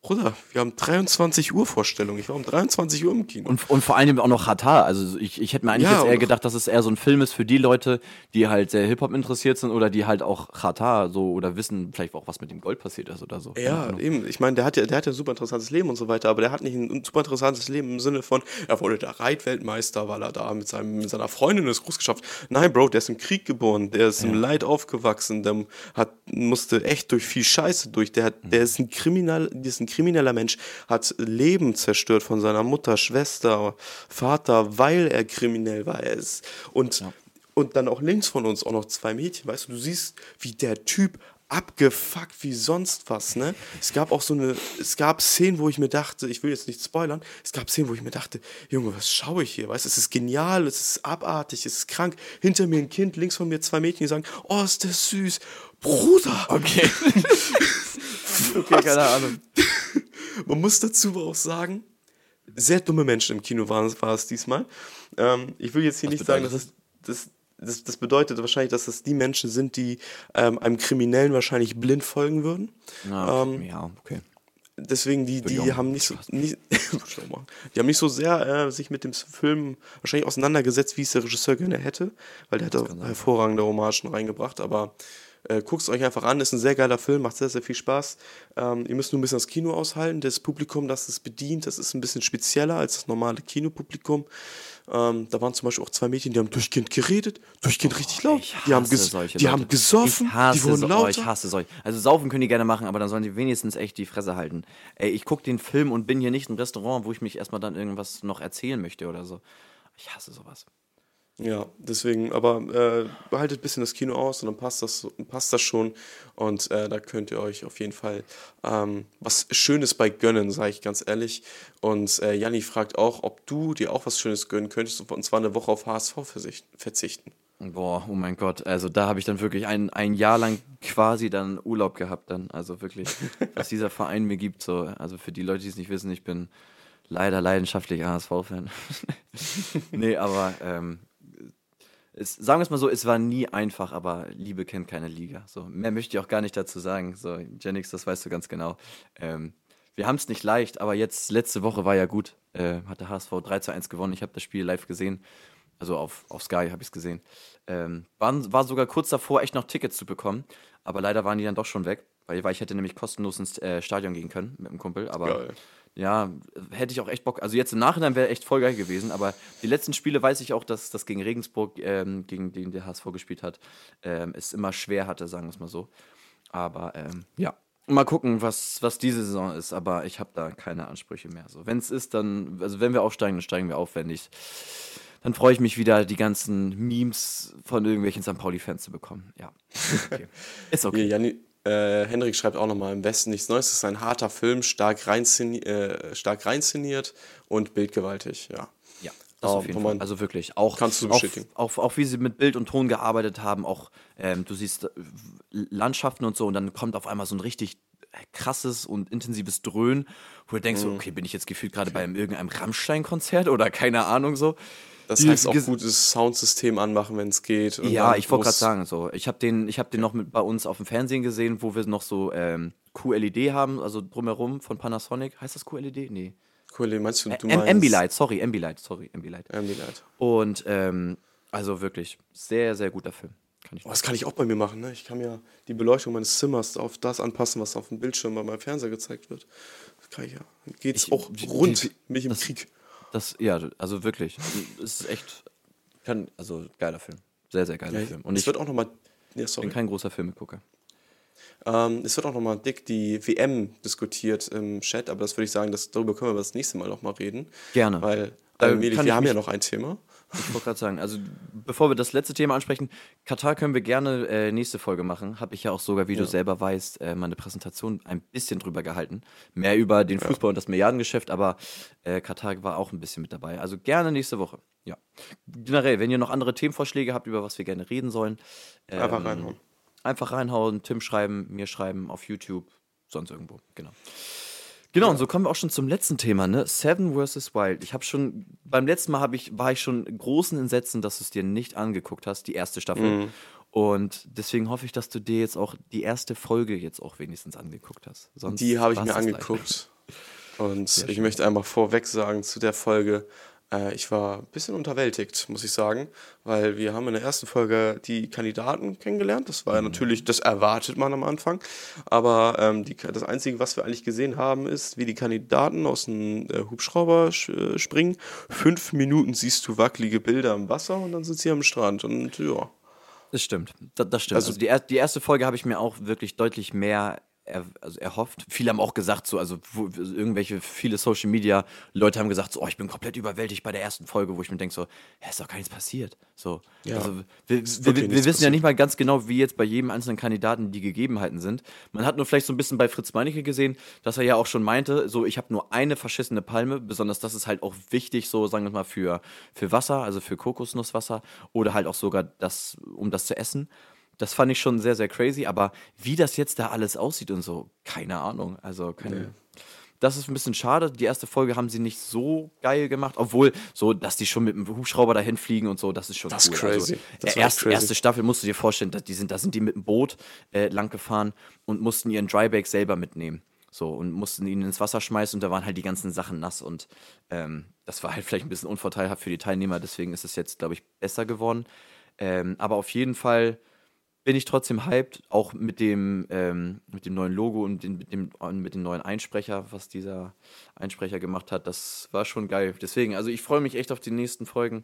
Bruder, wir haben 23 Uhr Vorstellung. Ich war um 23 Uhr im Kino. Und, und vor allem auch noch Hatar. Also ich, ich hätte mir eigentlich ja, jetzt eher gedacht, dass es eher so ein Film ist für die Leute, die halt sehr Hip-Hop interessiert sind oder die halt auch Hatar so oder wissen vielleicht auch, was mit dem Gold passiert ist oder so. Ja, eben. Ich meine, der hat ja, der hat ja ein super interessantes Leben und so weiter, aber der hat nicht ein super interessantes Leben im Sinne von, er wurde der Reitweltmeister, weil er da mit, seinem, mit seiner Freundin es groß geschafft. Nein, Bro, der ist im Krieg geboren, der ist ja. im Leid aufgewachsen, der hat, musste echt durch viel Scheiße durch. Der, hat, der ist ein Kriminal, der ist ein krimineller Mensch, hat Leben zerstört von seiner Mutter, Schwester, Vater, weil er kriminell war. Er ist, und, ja. und dann auch links von uns auch noch zwei Mädchen, weißt du, du siehst, wie der Typ abgefuckt wie sonst was, ne? Es gab auch so eine, es gab Szenen, wo ich mir dachte, ich will jetzt nicht spoilern, es gab Szenen, wo ich mir dachte, Junge, was schaue ich hier, weißt du, es ist genial, es ist abartig, es ist krank, hinter mir ein Kind, links von mir zwei Mädchen, die sagen, oh, ist das süß, Bruder! Okay. okay, keine Ahnung. Man muss dazu auch sagen, sehr dumme Menschen im Kino waren, war es diesmal. Ähm, ich will jetzt hier Was nicht sagen, dass es, das, das, das, bedeutet wahrscheinlich, dass das die Menschen sind, die ähm, einem Kriminellen wahrscheinlich blind folgen würden. Ah, ähm, ja, okay. Deswegen, die, die haben nicht so, nicht, die haben nicht so sehr äh, sich mit dem Film wahrscheinlich auseinandergesetzt, wie es der Regisseur gerne hätte, weil der hat hervorragende Hommagen reingebracht, aber äh, Guckt es euch einfach an, ist ein sehr geiler Film, macht sehr, sehr viel Spaß. Ähm, ihr müsst nur ein bisschen das Kino aushalten. Das Publikum, das es bedient, das ist ein bisschen spezieller als das normale Kinopublikum. Ähm, da waren zum Beispiel auch zwei Mädchen, die haben durchgehend geredet, durchgehend oh, richtig laut. Die haben, ges die haben gesoffen, die wurden so, lauter. Oh, ich hasse solche. Also saufen können die gerne machen, aber dann sollen die wenigstens echt die Fresse halten. Ey, ich gucke den Film und bin hier nicht im Restaurant, wo ich mich erstmal dann irgendwas noch erzählen möchte oder so. Ich hasse sowas. Ja, deswegen, aber äh, behaltet ein bisschen das Kino aus und dann passt das, passt das schon. Und äh, da könnt ihr euch auf jeden Fall ähm, was Schönes bei gönnen, sage ich ganz ehrlich. Und äh, Janni fragt auch, ob du dir auch was Schönes gönnen könntest und zwar eine Woche auf HSV verzichten. Boah, oh mein Gott, also da habe ich dann wirklich ein, ein Jahr lang quasi dann Urlaub gehabt dann. Also wirklich, was dieser Verein mir gibt. So, also für die Leute, die es nicht wissen, ich bin leider leidenschaftlicher HSV-Fan. nee, aber ähm, es, sagen wir es mal so, es war nie einfach, aber Liebe kennt keine Liga. So, mehr möchte ich auch gar nicht dazu sagen. So, Jennix, das weißt du ganz genau. Ähm, wir haben es nicht leicht, aber jetzt, letzte Woche war ja gut. Äh, hat der HSV 3 zu 1 gewonnen. Ich habe das Spiel live gesehen. Also auf, auf Sky habe ich es gesehen. Ähm, war, war sogar kurz davor, echt noch Tickets zu bekommen. Aber leider waren die dann doch schon weg. Weil, weil ich hätte nämlich kostenlos ins äh, Stadion gehen können mit dem Kumpel. Aber Geil. Ja, hätte ich auch echt Bock. Also jetzt im Nachhinein wäre echt voll geil gewesen. Aber die letzten Spiele weiß ich auch, dass das gegen Regensburg, ähm, gegen den der HSV gespielt hat, ähm, es immer schwer hatte, sagen wir es mal so. Aber ähm, ja, Mal gucken, was, was diese Saison ist, aber ich habe da keine Ansprüche mehr. So, wenn es ist, dann, also wenn wir aufsteigen, dann steigen wir auf. Wenn nicht, dann freue ich mich wieder, die ganzen Memes von irgendwelchen St. Pauli-Fans zu bekommen. Ja. Okay. ist okay. Janni, äh, Henrik schreibt auch nochmal: im Westen nichts Neues. Es ist ein harter Film, stark, reinszeni äh, stark reinszeniert und bildgewaltig, ja. Ja. Das auf jeden Fall. Also wirklich. Auch, kannst du bestätigen. Auch, auch, auch, wie sie mit Bild und Ton gearbeitet haben, auch ähm, du siehst äh, Landschaften und so und dann kommt auf einmal so ein richtig krasses und intensives Dröhnen, wo du denkst, mhm. okay, bin ich jetzt gefühlt gerade okay. bei irgendeinem Rammstein-Konzert oder keine Ahnung so. Das heißt auch gutes Soundsystem anmachen, wenn es geht. ja, ich wollte gerade sagen, so. Ich habe den, hab den noch mit bei uns auf dem Fernsehen gesehen, wo wir noch so ähm, QLED haben, also drumherum von Panasonic. Heißt das QLED? Nee. QLED meinst du? du meinst Ambilight, sorry, Ambilight, sorry, Ambilight. Ambilight. Und ähm, also wirklich, sehr, sehr guter Film. Kann oh, das kann ich auch bei mir machen. Ne? Ich kann mir die Beleuchtung meines Zimmers auf das anpassen, was auf dem Bildschirm bei meinem Fernseher gezeigt wird. Das kann ich ja. Geht es auch rund, wie, mich im das, Krieg. Das, ja, also wirklich. Es ist echt, kann, also geiler Film. Sehr, sehr geiler ja, Film. Und ich wird auch noch mal, ja, bin kein großer Filmegucker. Ähm, es wird auch nochmal dick die WM diskutiert im Chat, aber das würde ich sagen, dass, darüber können wir das nächste Mal nochmal reden. Gerne. Weil, allmählich, wir haben ja noch ein Thema. Ich wollte gerade sagen, also bevor wir das letzte Thema ansprechen, Katar können wir gerne äh, nächste Folge machen. Habe ich ja auch sogar, wie ja. du selber weißt, äh, meine Präsentation ein bisschen drüber gehalten. Mehr über den Fußball ja. und das Milliardengeschäft, aber äh, Katar war auch ein bisschen mit dabei. Also gerne nächste Woche. Ja. Generell, wenn ihr noch andere Themenvorschläge habt, über was wir gerne reden sollen, ähm, einfach reinhauen. Einfach reinhauen, Tim schreiben, mir schreiben auf YouTube, sonst irgendwo. Genau. Genau, und so kommen wir auch schon zum letzten Thema, ne? Seven vs. Wild. Ich habe schon, beim letzten Mal ich, war ich schon großen Entsetzen, dass du es dir nicht angeguckt hast, die erste Staffel. Mhm. Und deswegen hoffe ich, dass du dir jetzt auch die erste Folge jetzt auch wenigstens angeguckt hast. Sonst die habe ich mir angeguckt. Und ich möchte einfach vorweg sagen zu der Folge, äh, ich war ein bisschen unterwältigt, muss ich sagen, weil wir haben in der ersten Folge die Kandidaten kennengelernt. Das war ja mhm. natürlich, das erwartet man am Anfang. Aber ähm, die, das Einzige, was wir eigentlich gesehen haben, ist, wie die Kandidaten aus dem äh, Hubschrauber äh, springen. Fünf Minuten siehst du wackelige Bilder im Wasser und dann sind sie am Strand. Und ja. Das stimmt. Das, das stimmt. Also, also die, die, erste Folge habe ich mir auch wirklich deutlich mehr er, also erhofft. Viele haben auch gesagt, so, also wo, irgendwelche, viele Social Media Leute haben gesagt, so, oh, ich bin komplett überwältigt bei der ersten Folge, wo ich mir denke, so, hä, ist doch gar nichts passiert. So, ja, also wir, wir, wir wissen passiert. ja nicht mal ganz genau, wie jetzt bei jedem einzelnen Kandidaten die Gegebenheiten sind. Man hat nur vielleicht so ein bisschen bei Fritz Meinecke gesehen, dass er ja auch schon meinte, so, ich habe nur eine verschissene Palme, besonders das ist halt auch wichtig, so, sagen wir mal, für, für Wasser, also für Kokosnusswasser oder halt auch sogar das, um das zu essen. Das fand ich schon sehr, sehr crazy, aber wie das jetzt da alles aussieht und so, keine Ahnung. Also, keine. Nee. Das ist ein bisschen schade. Die erste Folge haben sie nicht so geil gemacht, obwohl so, dass die schon mit dem Hubschrauber dahin fliegen und so, das ist schon das cool. Ist crazy. Also, das erst, crazy. Erste Staffel musst du dir vorstellen, die sind, da sind die mit dem Boot äh, lang gefahren und mussten ihren Drybag selber mitnehmen. So, und mussten ihn ins Wasser schmeißen und da waren halt die ganzen Sachen nass und ähm, das war halt vielleicht ein bisschen unvorteilhaft für die Teilnehmer, deswegen ist es jetzt, glaube ich, besser geworden. Ähm, aber auf jeden Fall bin ich trotzdem hyped, auch mit dem, ähm, mit dem neuen Logo und den, mit, dem, mit dem neuen Einsprecher, was dieser Einsprecher gemacht hat. Das war schon geil. Deswegen, also ich freue mich echt auf die nächsten Folgen.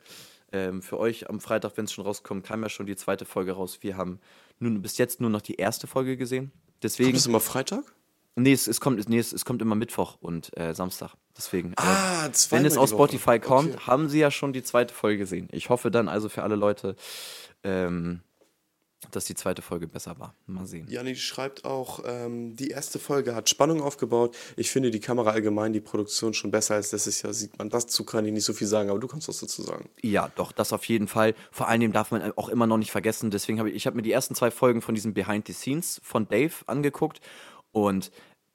Ähm, für euch am Freitag, wenn es schon rauskommt, kam ja schon die zweite Folge raus. Wir haben nun bis jetzt nur noch die erste Folge gesehen. Deswegen. Kommt es immer Freitag? Nee, es, es kommt, nee, es, es, kommt immer Mittwoch und äh, Samstag. Deswegen. Ah, äh, wenn es aus Spotify kommt, okay. haben sie ja schon die zweite Folge gesehen. Ich hoffe dann also für alle Leute, ähm, dass die zweite Folge besser war. Mal sehen. Janni schreibt auch, ähm, die erste Folge hat Spannung aufgebaut. Ich finde die Kamera allgemein, die Produktion schon besser als letztes Jahr. Sieht man, dazu kann ich nicht so viel sagen, aber du kannst was dazu sagen. Ja, doch, das auf jeden Fall. Vor allem darf man auch immer noch nicht vergessen. Deswegen habe ich, ich habe mir die ersten zwei Folgen von diesem Behind the Scenes von Dave angeguckt und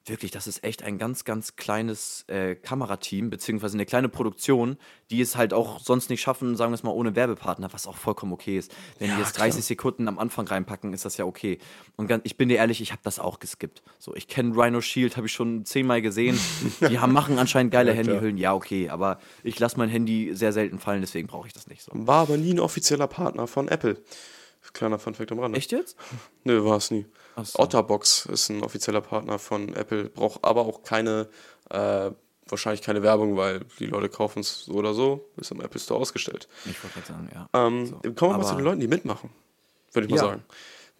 wirklich, das ist echt ein ganz, ganz kleines äh, Kamerateam, beziehungsweise eine kleine Produktion, die es halt auch sonst nicht schaffen, sagen wir es mal, ohne Werbepartner, was auch vollkommen okay ist. Wenn ja, die jetzt 30 klar. Sekunden am Anfang reinpacken, ist das ja okay. Und ganz, ich bin dir ehrlich, ich habe das auch geskippt. So, ich kenne Rhino Shield, habe ich schon zehnmal gesehen. die haben, machen anscheinend geile ja, Handyhüllen, ja, okay, aber ich lasse mein Handy sehr selten fallen, deswegen brauche ich das nicht so. War aber nie ein offizieller Partner von Apple. Kleiner Funfact am Rande. Echt jetzt? Nö, war es nie. So. Otterbox ist ein offizieller Partner von Apple, braucht aber auch keine, äh, wahrscheinlich keine Werbung, weil die Leute kaufen es so oder so, ist im Apple Store ausgestellt. Ich wollte gerade sagen, ja. Ähm, so. Kommen wir mal zu den Leuten, die mitmachen, würde ich mal ja. sagen.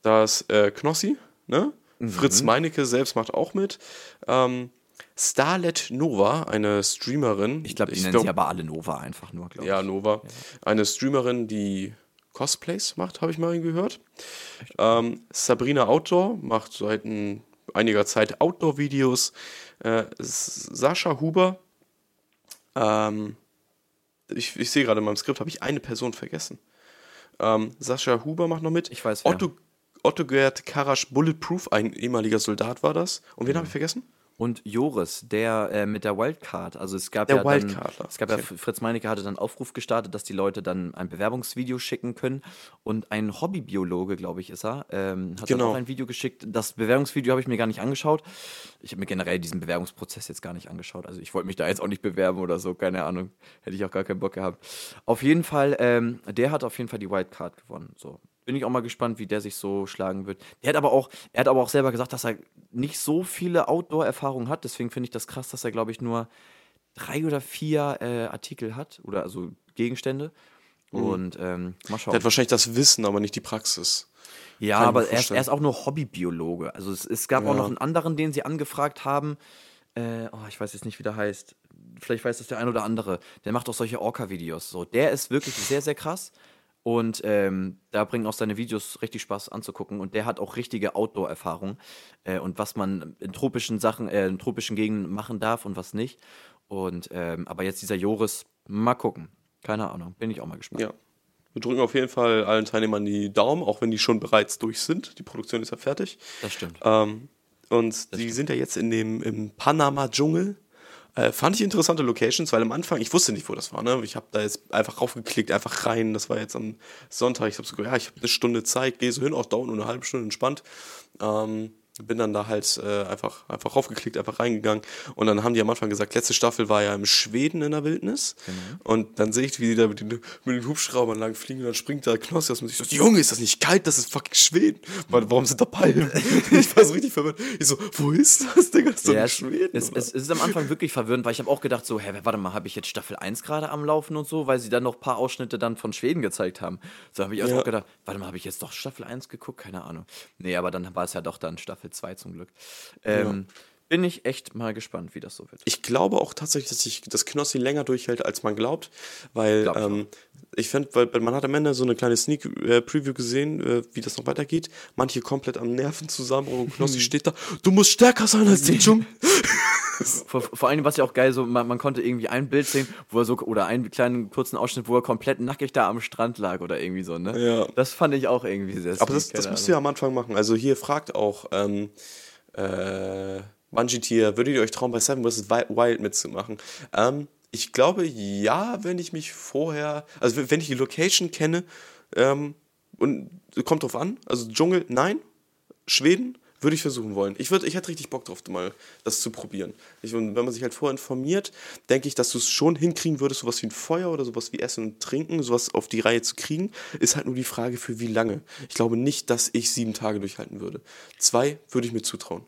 Da ist äh, Knossi, ne? Mhm. Fritz Meinecke selbst macht auch mit. Ähm, Starlet Nova, eine Streamerin. Ich glaube, die ich nennen glaub, sie aber alle Nova einfach nur, glaube ich. Ja, Nova. Ja. Eine Streamerin, die Cosplays macht, habe ich mal gehört. Ähm, Sabrina Outdoor macht seit ein, einiger Zeit Outdoor-Videos. Äh, Sascha Huber, ähm, ich, ich sehe gerade in meinem Skript, habe ich eine Person vergessen. Ähm, Sascha Huber macht noch mit. Ich weiß. Otto, Otto Gerd Karasch Bulletproof, ein ehemaliger Soldat war das. Und wen mhm. habe ich vergessen? Und Joris, der äh, mit der Wildcard. Also es gab der ja dann, es gab okay. ja Fritz Meinecke hatte dann Aufruf gestartet, dass die Leute dann ein Bewerbungsvideo schicken können und ein Hobbybiologe, glaube ich, ist er, ähm, hat genau. dann auch ein Video geschickt. Das Bewerbungsvideo habe ich mir gar nicht angeschaut. Ich habe mir generell diesen Bewerbungsprozess jetzt gar nicht angeschaut. Also ich wollte mich da jetzt auch nicht bewerben oder so, keine Ahnung. Hätte ich auch gar keinen Bock gehabt. Auf jeden Fall, ähm, der hat auf jeden Fall die Wildcard gewonnen. So, bin ich auch mal gespannt, wie der sich so schlagen wird. Der hat aber auch, er hat aber auch selber gesagt, dass er nicht so viele Outdoor-Erfahrungen hat. Deswegen finde ich das krass, dass er, glaube ich, nur drei oder vier äh, Artikel hat oder also Gegenstände. Mhm. Und ähm, mal schauen. Der hat wahrscheinlich das Wissen, aber nicht die Praxis. Ja, aber er ist, er ist, auch nur Hobbybiologe. Also es, es gab ja. auch noch einen anderen, den sie angefragt haben. Äh, oh, ich weiß jetzt nicht, wie der heißt. Vielleicht weiß das der ein oder andere. Der macht auch solche Orca-Videos. So, der ist wirklich sehr, sehr krass. Und ähm, da bringen auch seine Videos richtig Spaß anzugucken. Und der hat auch richtige Outdoor-Erfahrung äh, und was man in tropischen Sachen, äh, in tropischen Gegenden machen darf und was nicht. Und ähm, aber jetzt dieser Joris, mal gucken. Keine Ahnung, bin ich auch mal gespannt. Ja. Wir drücken auf jeden Fall allen Teilnehmern die Daumen, auch wenn die schon bereits durch sind. Die Produktion ist ja fertig. Das stimmt. Ähm, und das die stimmt. sind ja jetzt in dem im Panama-Dschungel äh, fand ich interessante Locations, weil am Anfang, ich wusste nicht, wo das war. Ne? Ich habe da jetzt einfach raufgeklickt, einfach rein. Das war jetzt am Sonntag. Ich habe so ja, ich habe eine Stunde Zeit, gehe so hin, auch dauert nur eine halbe Stunde entspannt. Ähm, bin dann da halt äh, einfach, einfach raufgeklickt, einfach reingegangen. Und dann haben die am Anfang gesagt, letzte Staffel war ja im Schweden in der Wildnis. Genau. Und dann sehe ich, wie die da mit den, mit den Hubschraubern lang fliegen und dann springt da Knossi aus und ich so, Junge, ist das nicht kalt? Das ist fucking Schweden. Warum sind da Palmen? ich war so richtig verwirrt. Ich so, wo ist das, Digga? Das ist ja, Schweden. Es, es, es, ist am Anfang wirklich verwirrend, weil ich habe auch gedacht so, hä, warte mal, habe ich jetzt Staffel 1 gerade am Laufen und so, weil sie dann noch ein paar Ausschnitte dann von Schweden gezeigt haben. So habe ich auch ja. gedacht, warte mal, habe ich jetzt doch Staffel 1 geguckt? Keine Ahnung. Nee, aber dann war es ja doch dann Staffel 2 zum Glück. Ähm, ja. Bin ich echt mal gespannt, wie das so wird. Ich glaube auch tatsächlich, dass sich das Knossi länger durchhält, als man glaubt, weil glaub ähm, ich finde, weil man hat am Ende so eine kleine Sneak äh, Preview gesehen, äh, wie das noch weitergeht. Manche komplett am Nerven zusammen und Knossi steht da, du musst stärker sein als die Dschungel. vor, vor allem, was ja auch geil, so man, man, konnte irgendwie ein Bild sehen, wo er so, oder einen kleinen kurzen Ausschnitt, wo er komplett nackig da am Strand lag oder irgendwie so, ne? Ja. Das fand ich auch irgendwie sehr Aber das, das müsst ihr am Anfang machen. Also hier fragt auch, ähm, äh, Bungee-Tier, würdet ihr euch trauen, bei Seven vs. Wild mitzumachen? Ähm, ich glaube, ja, wenn ich mich vorher, also wenn ich die Location kenne, ähm, und kommt drauf an, also Dschungel, nein, Schweden, würde ich versuchen wollen. Ich, würd, ich hätte richtig Bock drauf, mal das zu probieren. Ich, und wenn man sich halt vorher informiert, denke ich, dass du es schon hinkriegen würdest, sowas wie ein Feuer oder sowas wie Essen und Trinken, sowas auf die Reihe zu kriegen, ist halt nur die Frage, für wie lange. Ich glaube nicht, dass ich sieben Tage durchhalten würde. Zwei würde ich mir zutrauen.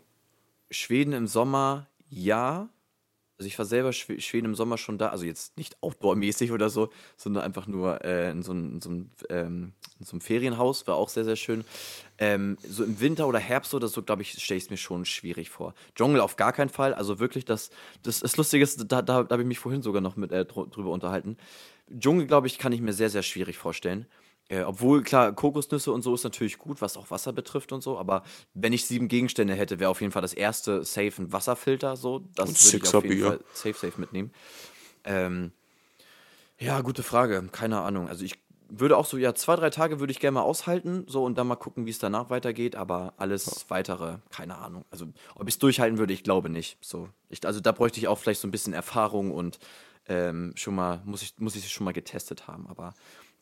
Schweden im Sommer, ja. Also ich war selber Schweden im Sommer schon da, also jetzt nicht outdoor-mäßig oder so, sondern einfach nur äh, in, so ein, in, so ein, ähm, in, so einem, Ferienhaus, war auch sehr, sehr schön. Ähm, so im Winter oder Herbst oder so, glaube ich, stelle ich es mir schon schwierig vor. Dschungel auf gar keinen Fall, also wirklich, das, das, das Lustige ist, da, da, da habe ich mich vorhin sogar noch mit äh, drüber unterhalten. Dschungel, glaube ich, kann ich mir sehr, sehr schwierig vorstellen. Äh, obwohl, klar, Kokosnüsse und so ist natürlich gut, was auch Wasser betrifft und so, aber wenn ich sieben Gegenstände hätte, wäre auf jeden Fall das erste safe ein Wasserfilter, so. Das würde ich auf jeden Fall safe, safe mitnehmen. Ähm, ja, gute Frage, keine Ahnung. Also ich würde auch so, ja, zwei, drei Tage würde ich gerne mal aushalten, so und dann mal gucken, wie es danach weitergeht, aber alles weitere, keine Ahnung. Also, ob ich es durchhalten würde, ich glaube nicht. So, ich, also da bräuchte ich auch vielleicht so ein bisschen Erfahrung und ähm, schon mal, muss ich, muss ich schon mal getestet haben, aber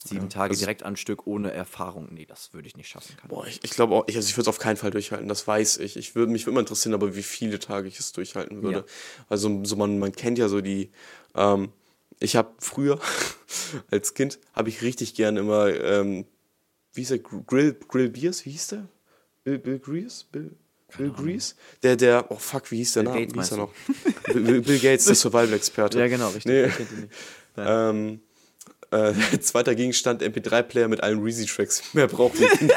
sieben ja, Tage also direkt an Stück ohne Erfahrung, nee, das würde ich nicht schaffen. Kann. Boah, ich, ich glaube auch, ich, also ich würde es auf keinen Fall durchhalten, das weiß ich. Ich würde mich immer interessieren, aber wie viele Tage ich es durchhalten würde. Ja. Also so man, man kennt ja so die, ähm, ich habe früher als Kind habe ich richtig gern immer, ähm, wie hieß der, Grill, Grill Beers, wie hieß der? Bill, Bill Grease? Bill, Bill Grease? Der, der, oh fuck, wie hieß der Bill Name? Gates, wie hieß er noch? Bill, Bill, Gates, der Survival-Experte. Ja, genau, richtig. Nee. Ähm, äh, zweiter Gegenstand, MP3-Player mit allen Reezy-Tracks. Mehr braucht ich nicht.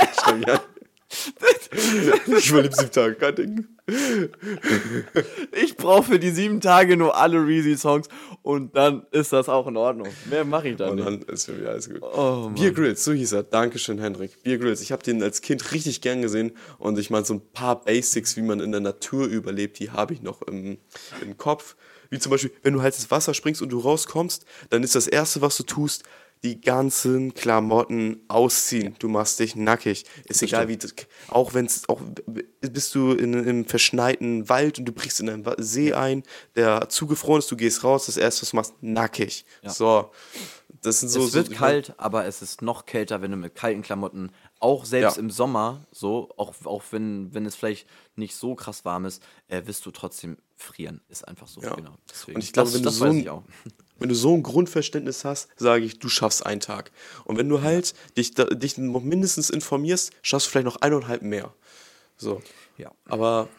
ich überlebe sieben Tage, kein Ding. Ich brauche für die sieben Tage nur alle Reezy-Songs und dann ist das auch in Ordnung. Mehr mache ich dann und dann ist für mich alles gut. Oh, Beer Grills, so hieß er. Dankeschön, Hendrik. Beer Grills. Ich habe den als Kind richtig gern gesehen und ich meine, so ein paar Basics, wie man in der Natur überlebt, die habe ich noch im, im Kopf. Wie zum Beispiel, wenn du halt ins Wasser springst und du rauskommst, dann ist das Erste, was du tust, die ganzen Klamotten ausziehen. Du machst dich nackig. Ist das egal stimmt. wie, auch wenn es, auch bist du in einem verschneiten Wald und du brichst in einen See ein, der zugefroren ist, du gehst raus, das erste, was du machst, nackig. Ja. So. Das sind so, es wird so, kalt, aber es ist noch kälter, wenn du mit kalten Klamotten, auch selbst ja. im Sommer, so, auch, auch wenn, wenn es vielleicht nicht so krass warm ist, äh, wirst du trotzdem frieren. Ist einfach so. Ja. Genau. Deswegen, und ich glaube, wenn, du so ein, wenn du so ein Grundverständnis hast, sage ich, du schaffst einen Tag. Und wenn du halt dich, dich noch mindestens informierst, schaffst du vielleicht noch eineinhalb mehr. So. Ja. Aber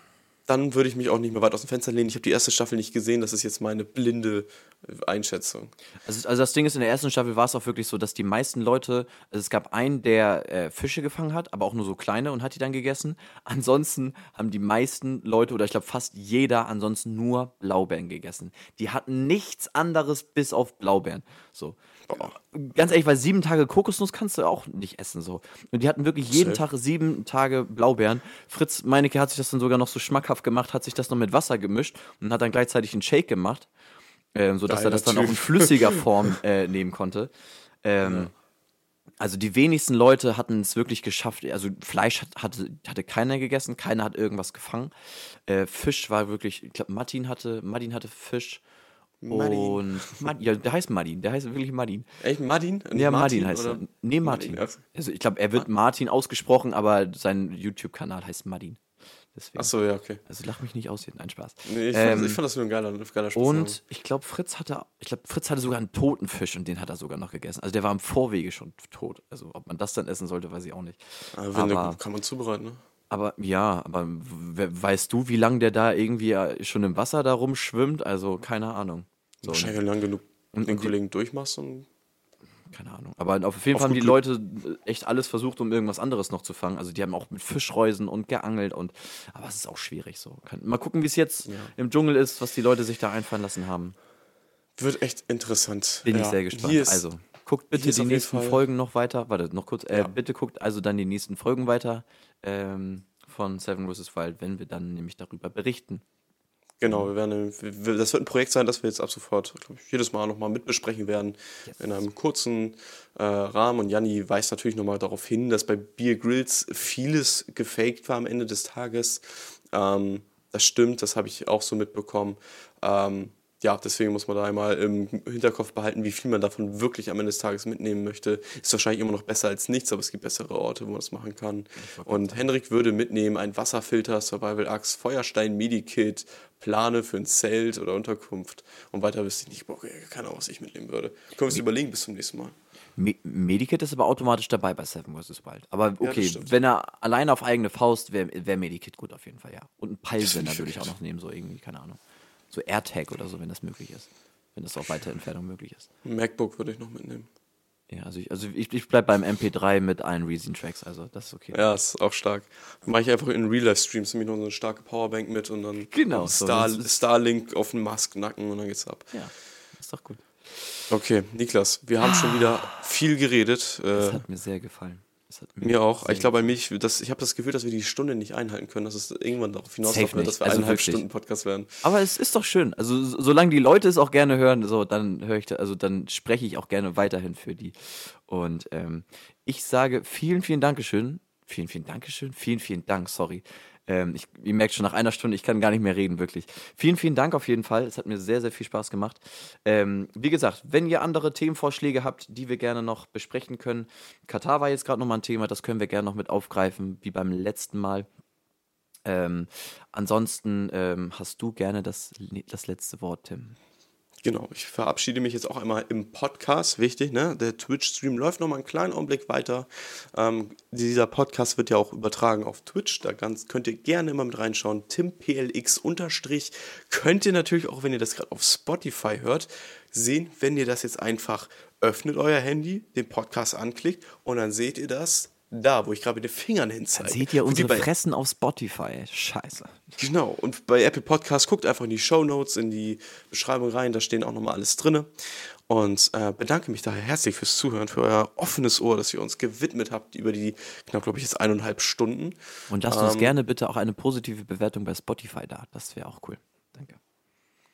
dann würde ich mich auch nicht mehr weit aus dem Fenster lehnen. Ich habe die erste Staffel nicht gesehen, das ist jetzt meine blinde äh, Einschätzung. Also, also das Ding ist, in der ersten Staffel war es auch wirklich so, dass die meisten Leute, also es gab einen, der äh, Fische gefangen hat, aber auch nur so kleine und hat die dann gegessen. Ansonsten haben die meisten Leute, oder ich glaube fast jeder, ansonsten nur Blaubeeren gegessen. Die hatten nichts anderes bis auf Blaubeeren. So. Ganz ehrlich, weil sieben Tage Kokosnuss kannst du auch nicht essen. so. Und die hatten wirklich jeden Tag sieben Tage Blaubeeren. Fritz Meinecke hat sich das dann sogar noch so schmackhaft gemacht, hat sich das noch mit Wasser gemischt und hat dann gleichzeitig einen Shake gemacht, ähm, sodass Geiler er das dann typ. auch in flüssiger Form äh, nehmen konnte. Ähm, ja. Also die wenigsten Leute hatten es wirklich geschafft. Also Fleisch hat, hatte, hatte keiner gegessen, keiner hat irgendwas gefangen. Äh, Fisch war wirklich, ich glaube, Martin hatte, Martin hatte Fisch. Und Madin, ja, der heißt Madin, der heißt wirklich Madin. Echt Madin? Ja, Martin, heißt er. Nee, Martin. Also ich glaube, er wird Martin ausgesprochen, aber sein YouTube-Kanal heißt Madin. Achso, ja, okay. Also lach mich nicht aus hier, nein, Spaß. Nee, ich, ähm, fand, ich fand das nur ein geiler, geiler Spaß. Und ich glaube, Fritz hatte, ich glaube, Fritz hatte sogar einen toten Fisch und den hat er sogar noch gegessen. Also der war im Vorwege schon tot. Also ob man das dann essen sollte, weiß ich auch nicht. Aber, aber der, kann man zubereiten, ne? Aber ja, aber weißt du, wie lange der da irgendwie äh, schon im Wasser da rumschwimmt? Also keine Ahnung. So, Wahrscheinlich lang genug und den Kollegen durchmachst und. Keine Ahnung. Aber auf jeden Fall haben die Leute echt alles versucht, um irgendwas anderes noch zu fangen. Also die haben auch mit Fischreusen und geangelt und. Aber es ist auch schwierig so. Mal gucken, wie es jetzt ja. im Dschungel ist, was die Leute sich da einfallen lassen haben. Wird echt interessant. Bin ja. ich sehr gespannt. Ist, also guckt bitte die nächsten Folgen noch weiter. Warte, noch kurz. Äh, ja. Bitte guckt also dann die nächsten Folgen weiter ähm, von Seven vs. Wild, wenn wir dann nämlich darüber berichten. Genau, wir werden, das wird ein Projekt sein, das wir jetzt ab sofort ich, jedes Mal nochmal mitbesprechen werden yes. in einem kurzen äh, Rahmen. Und Janni weist natürlich nochmal darauf hin, dass bei Beer Grills vieles gefaked war am Ende des Tages. Ähm, das stimmt, das habe ich auch so mitbekommen. Ähm, ja, deswegen muss man da einmal im Hinterkopf behalten, wie viel man davon wirklich am Ende des Tages mitnehmen möchte. Ist wahrscheinlich immer noch besser als nichts, aber es gibt bessere Orte, wo man das machen kann. Und Henrik würde mitnehmen ein Wasserfilter, Survival Axe, Feuerstein, Medikit, Plane für ein Zelt oder Unterkunft. Und weiter wüsste ich nicht, boah, keine Ahnung, was ich mitnehmen würde. Können wir uns überlegen bis zum nächsten Mal. Me Medikit ist aber automatisch dabei bei Seven vs. Wild. Aber okay, ja, wenn er alleine auf eigene Faust wäre, wär Medikit gut auf jeden Fall, ja. Und ein Peilsender würde ich auch noch nehmen, so irgendwie, keine Ahnung so AirTag oder so, wenn das möglich ist. Wenn das auf weite Entfernung möglich ist. MacBook würde ich noch mitnehmen. Ja, also ich, also ich, ich bleibe beim MP3 mit allen Reason-Tracks, also das ist okay. Ja, ist auch stark. Mache ich einfach in Real-Life-Streams nämlich noch so eine starke Powerbank mit und dann genau, Star, so, Starlink auf den Mask-Nacken und dann geht's ab. Ja, ist doch gut. Okay, Niklas, wir haben ah. schon wieder viel geredet. Das äh, hat mir sehr gefallen. Mir, auch. Ich glaube, bei mir, das, ich habe das Gefühl, dass wir die Stunde nicht einhalten können, dass es irgendwann darauf hinauslaufen wird, dass wir also eineinhalb wirklich. Stunden Podcast werden. Aber es ist doch schön. Also, solange die Leute es auch gerne hören, so, dann höre ich, also dann spreche ich auch gerne weiterhin für die. Und ähm, ich sage vielen, vielen Dankeschön. Vielen, vielen Dankeschön. Vielen, vielen Dank, sorry. Ähm, ich, ihr merkt schon nach einer Stunde, ich kann gar nicht mehr reden, wirklich. Vielen, vielen Dank auf jeden Fall. Es hat mir sehr, sehr viel Spaß gemacht. Ähm, wie gesagt, wenn ihr andere Themenvorschläge habt, die wir gerne noch besprechen können, Katar war jetzt gerade nochmal ein Thema, das können wir gerne noch mit aufgreifen, wie beim letzten Mal. Ähm, ansonsten ähm, hast du gerne das, das letzte Wort, Tim. Genau, ich verabschiede mich jetzt auch einmal im Podcast, wichtig, ne? Der Twitch-Stream läuft noch mal einen kleinen Augenblick weiter. Ähm, dieser Podcast wird ja auch übertragen auf Twitch, da ganz, könnt ihr gerne immer mit reinschauen. TimPLX unterstrich könnt ihr natürlich auch, wenn ihr das gerade auf Spotify hört, sehen, wenn ihr das jetzt einfach öffnet euer Handy, den Podcast anklickt und dann seht ihr das da, wo ich gerade mit den Fingern hinzeige. Dann seht ihr unsere bei, Fressen auf Spotify. Scheiße. Genau. Und bei Apple Podcasts guckt einfach in die Show Notes, in die Beschreibung rein. Da stehen auch nochmal alles drin. Und äh, bedanke mich daher herzlich fürs Zuhören, für euer offenes Ohr, dass ihr uns gewidmet habt über die knapp, glaube ich, jetzt eineinhalb Stunden. Und lasst ähm, uns gerne bitte auch eine positive Bewertung bei Spotify da. Das wäre auch cool. Danke.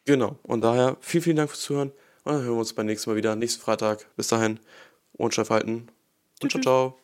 Genau. Und daher vielen, vielen Dank fürs Zuhören. Und dann hören wir uns beim nächsten Mal wieder, nächsten Freitag. Bis dahin. Und halten. Und ciao, ciao.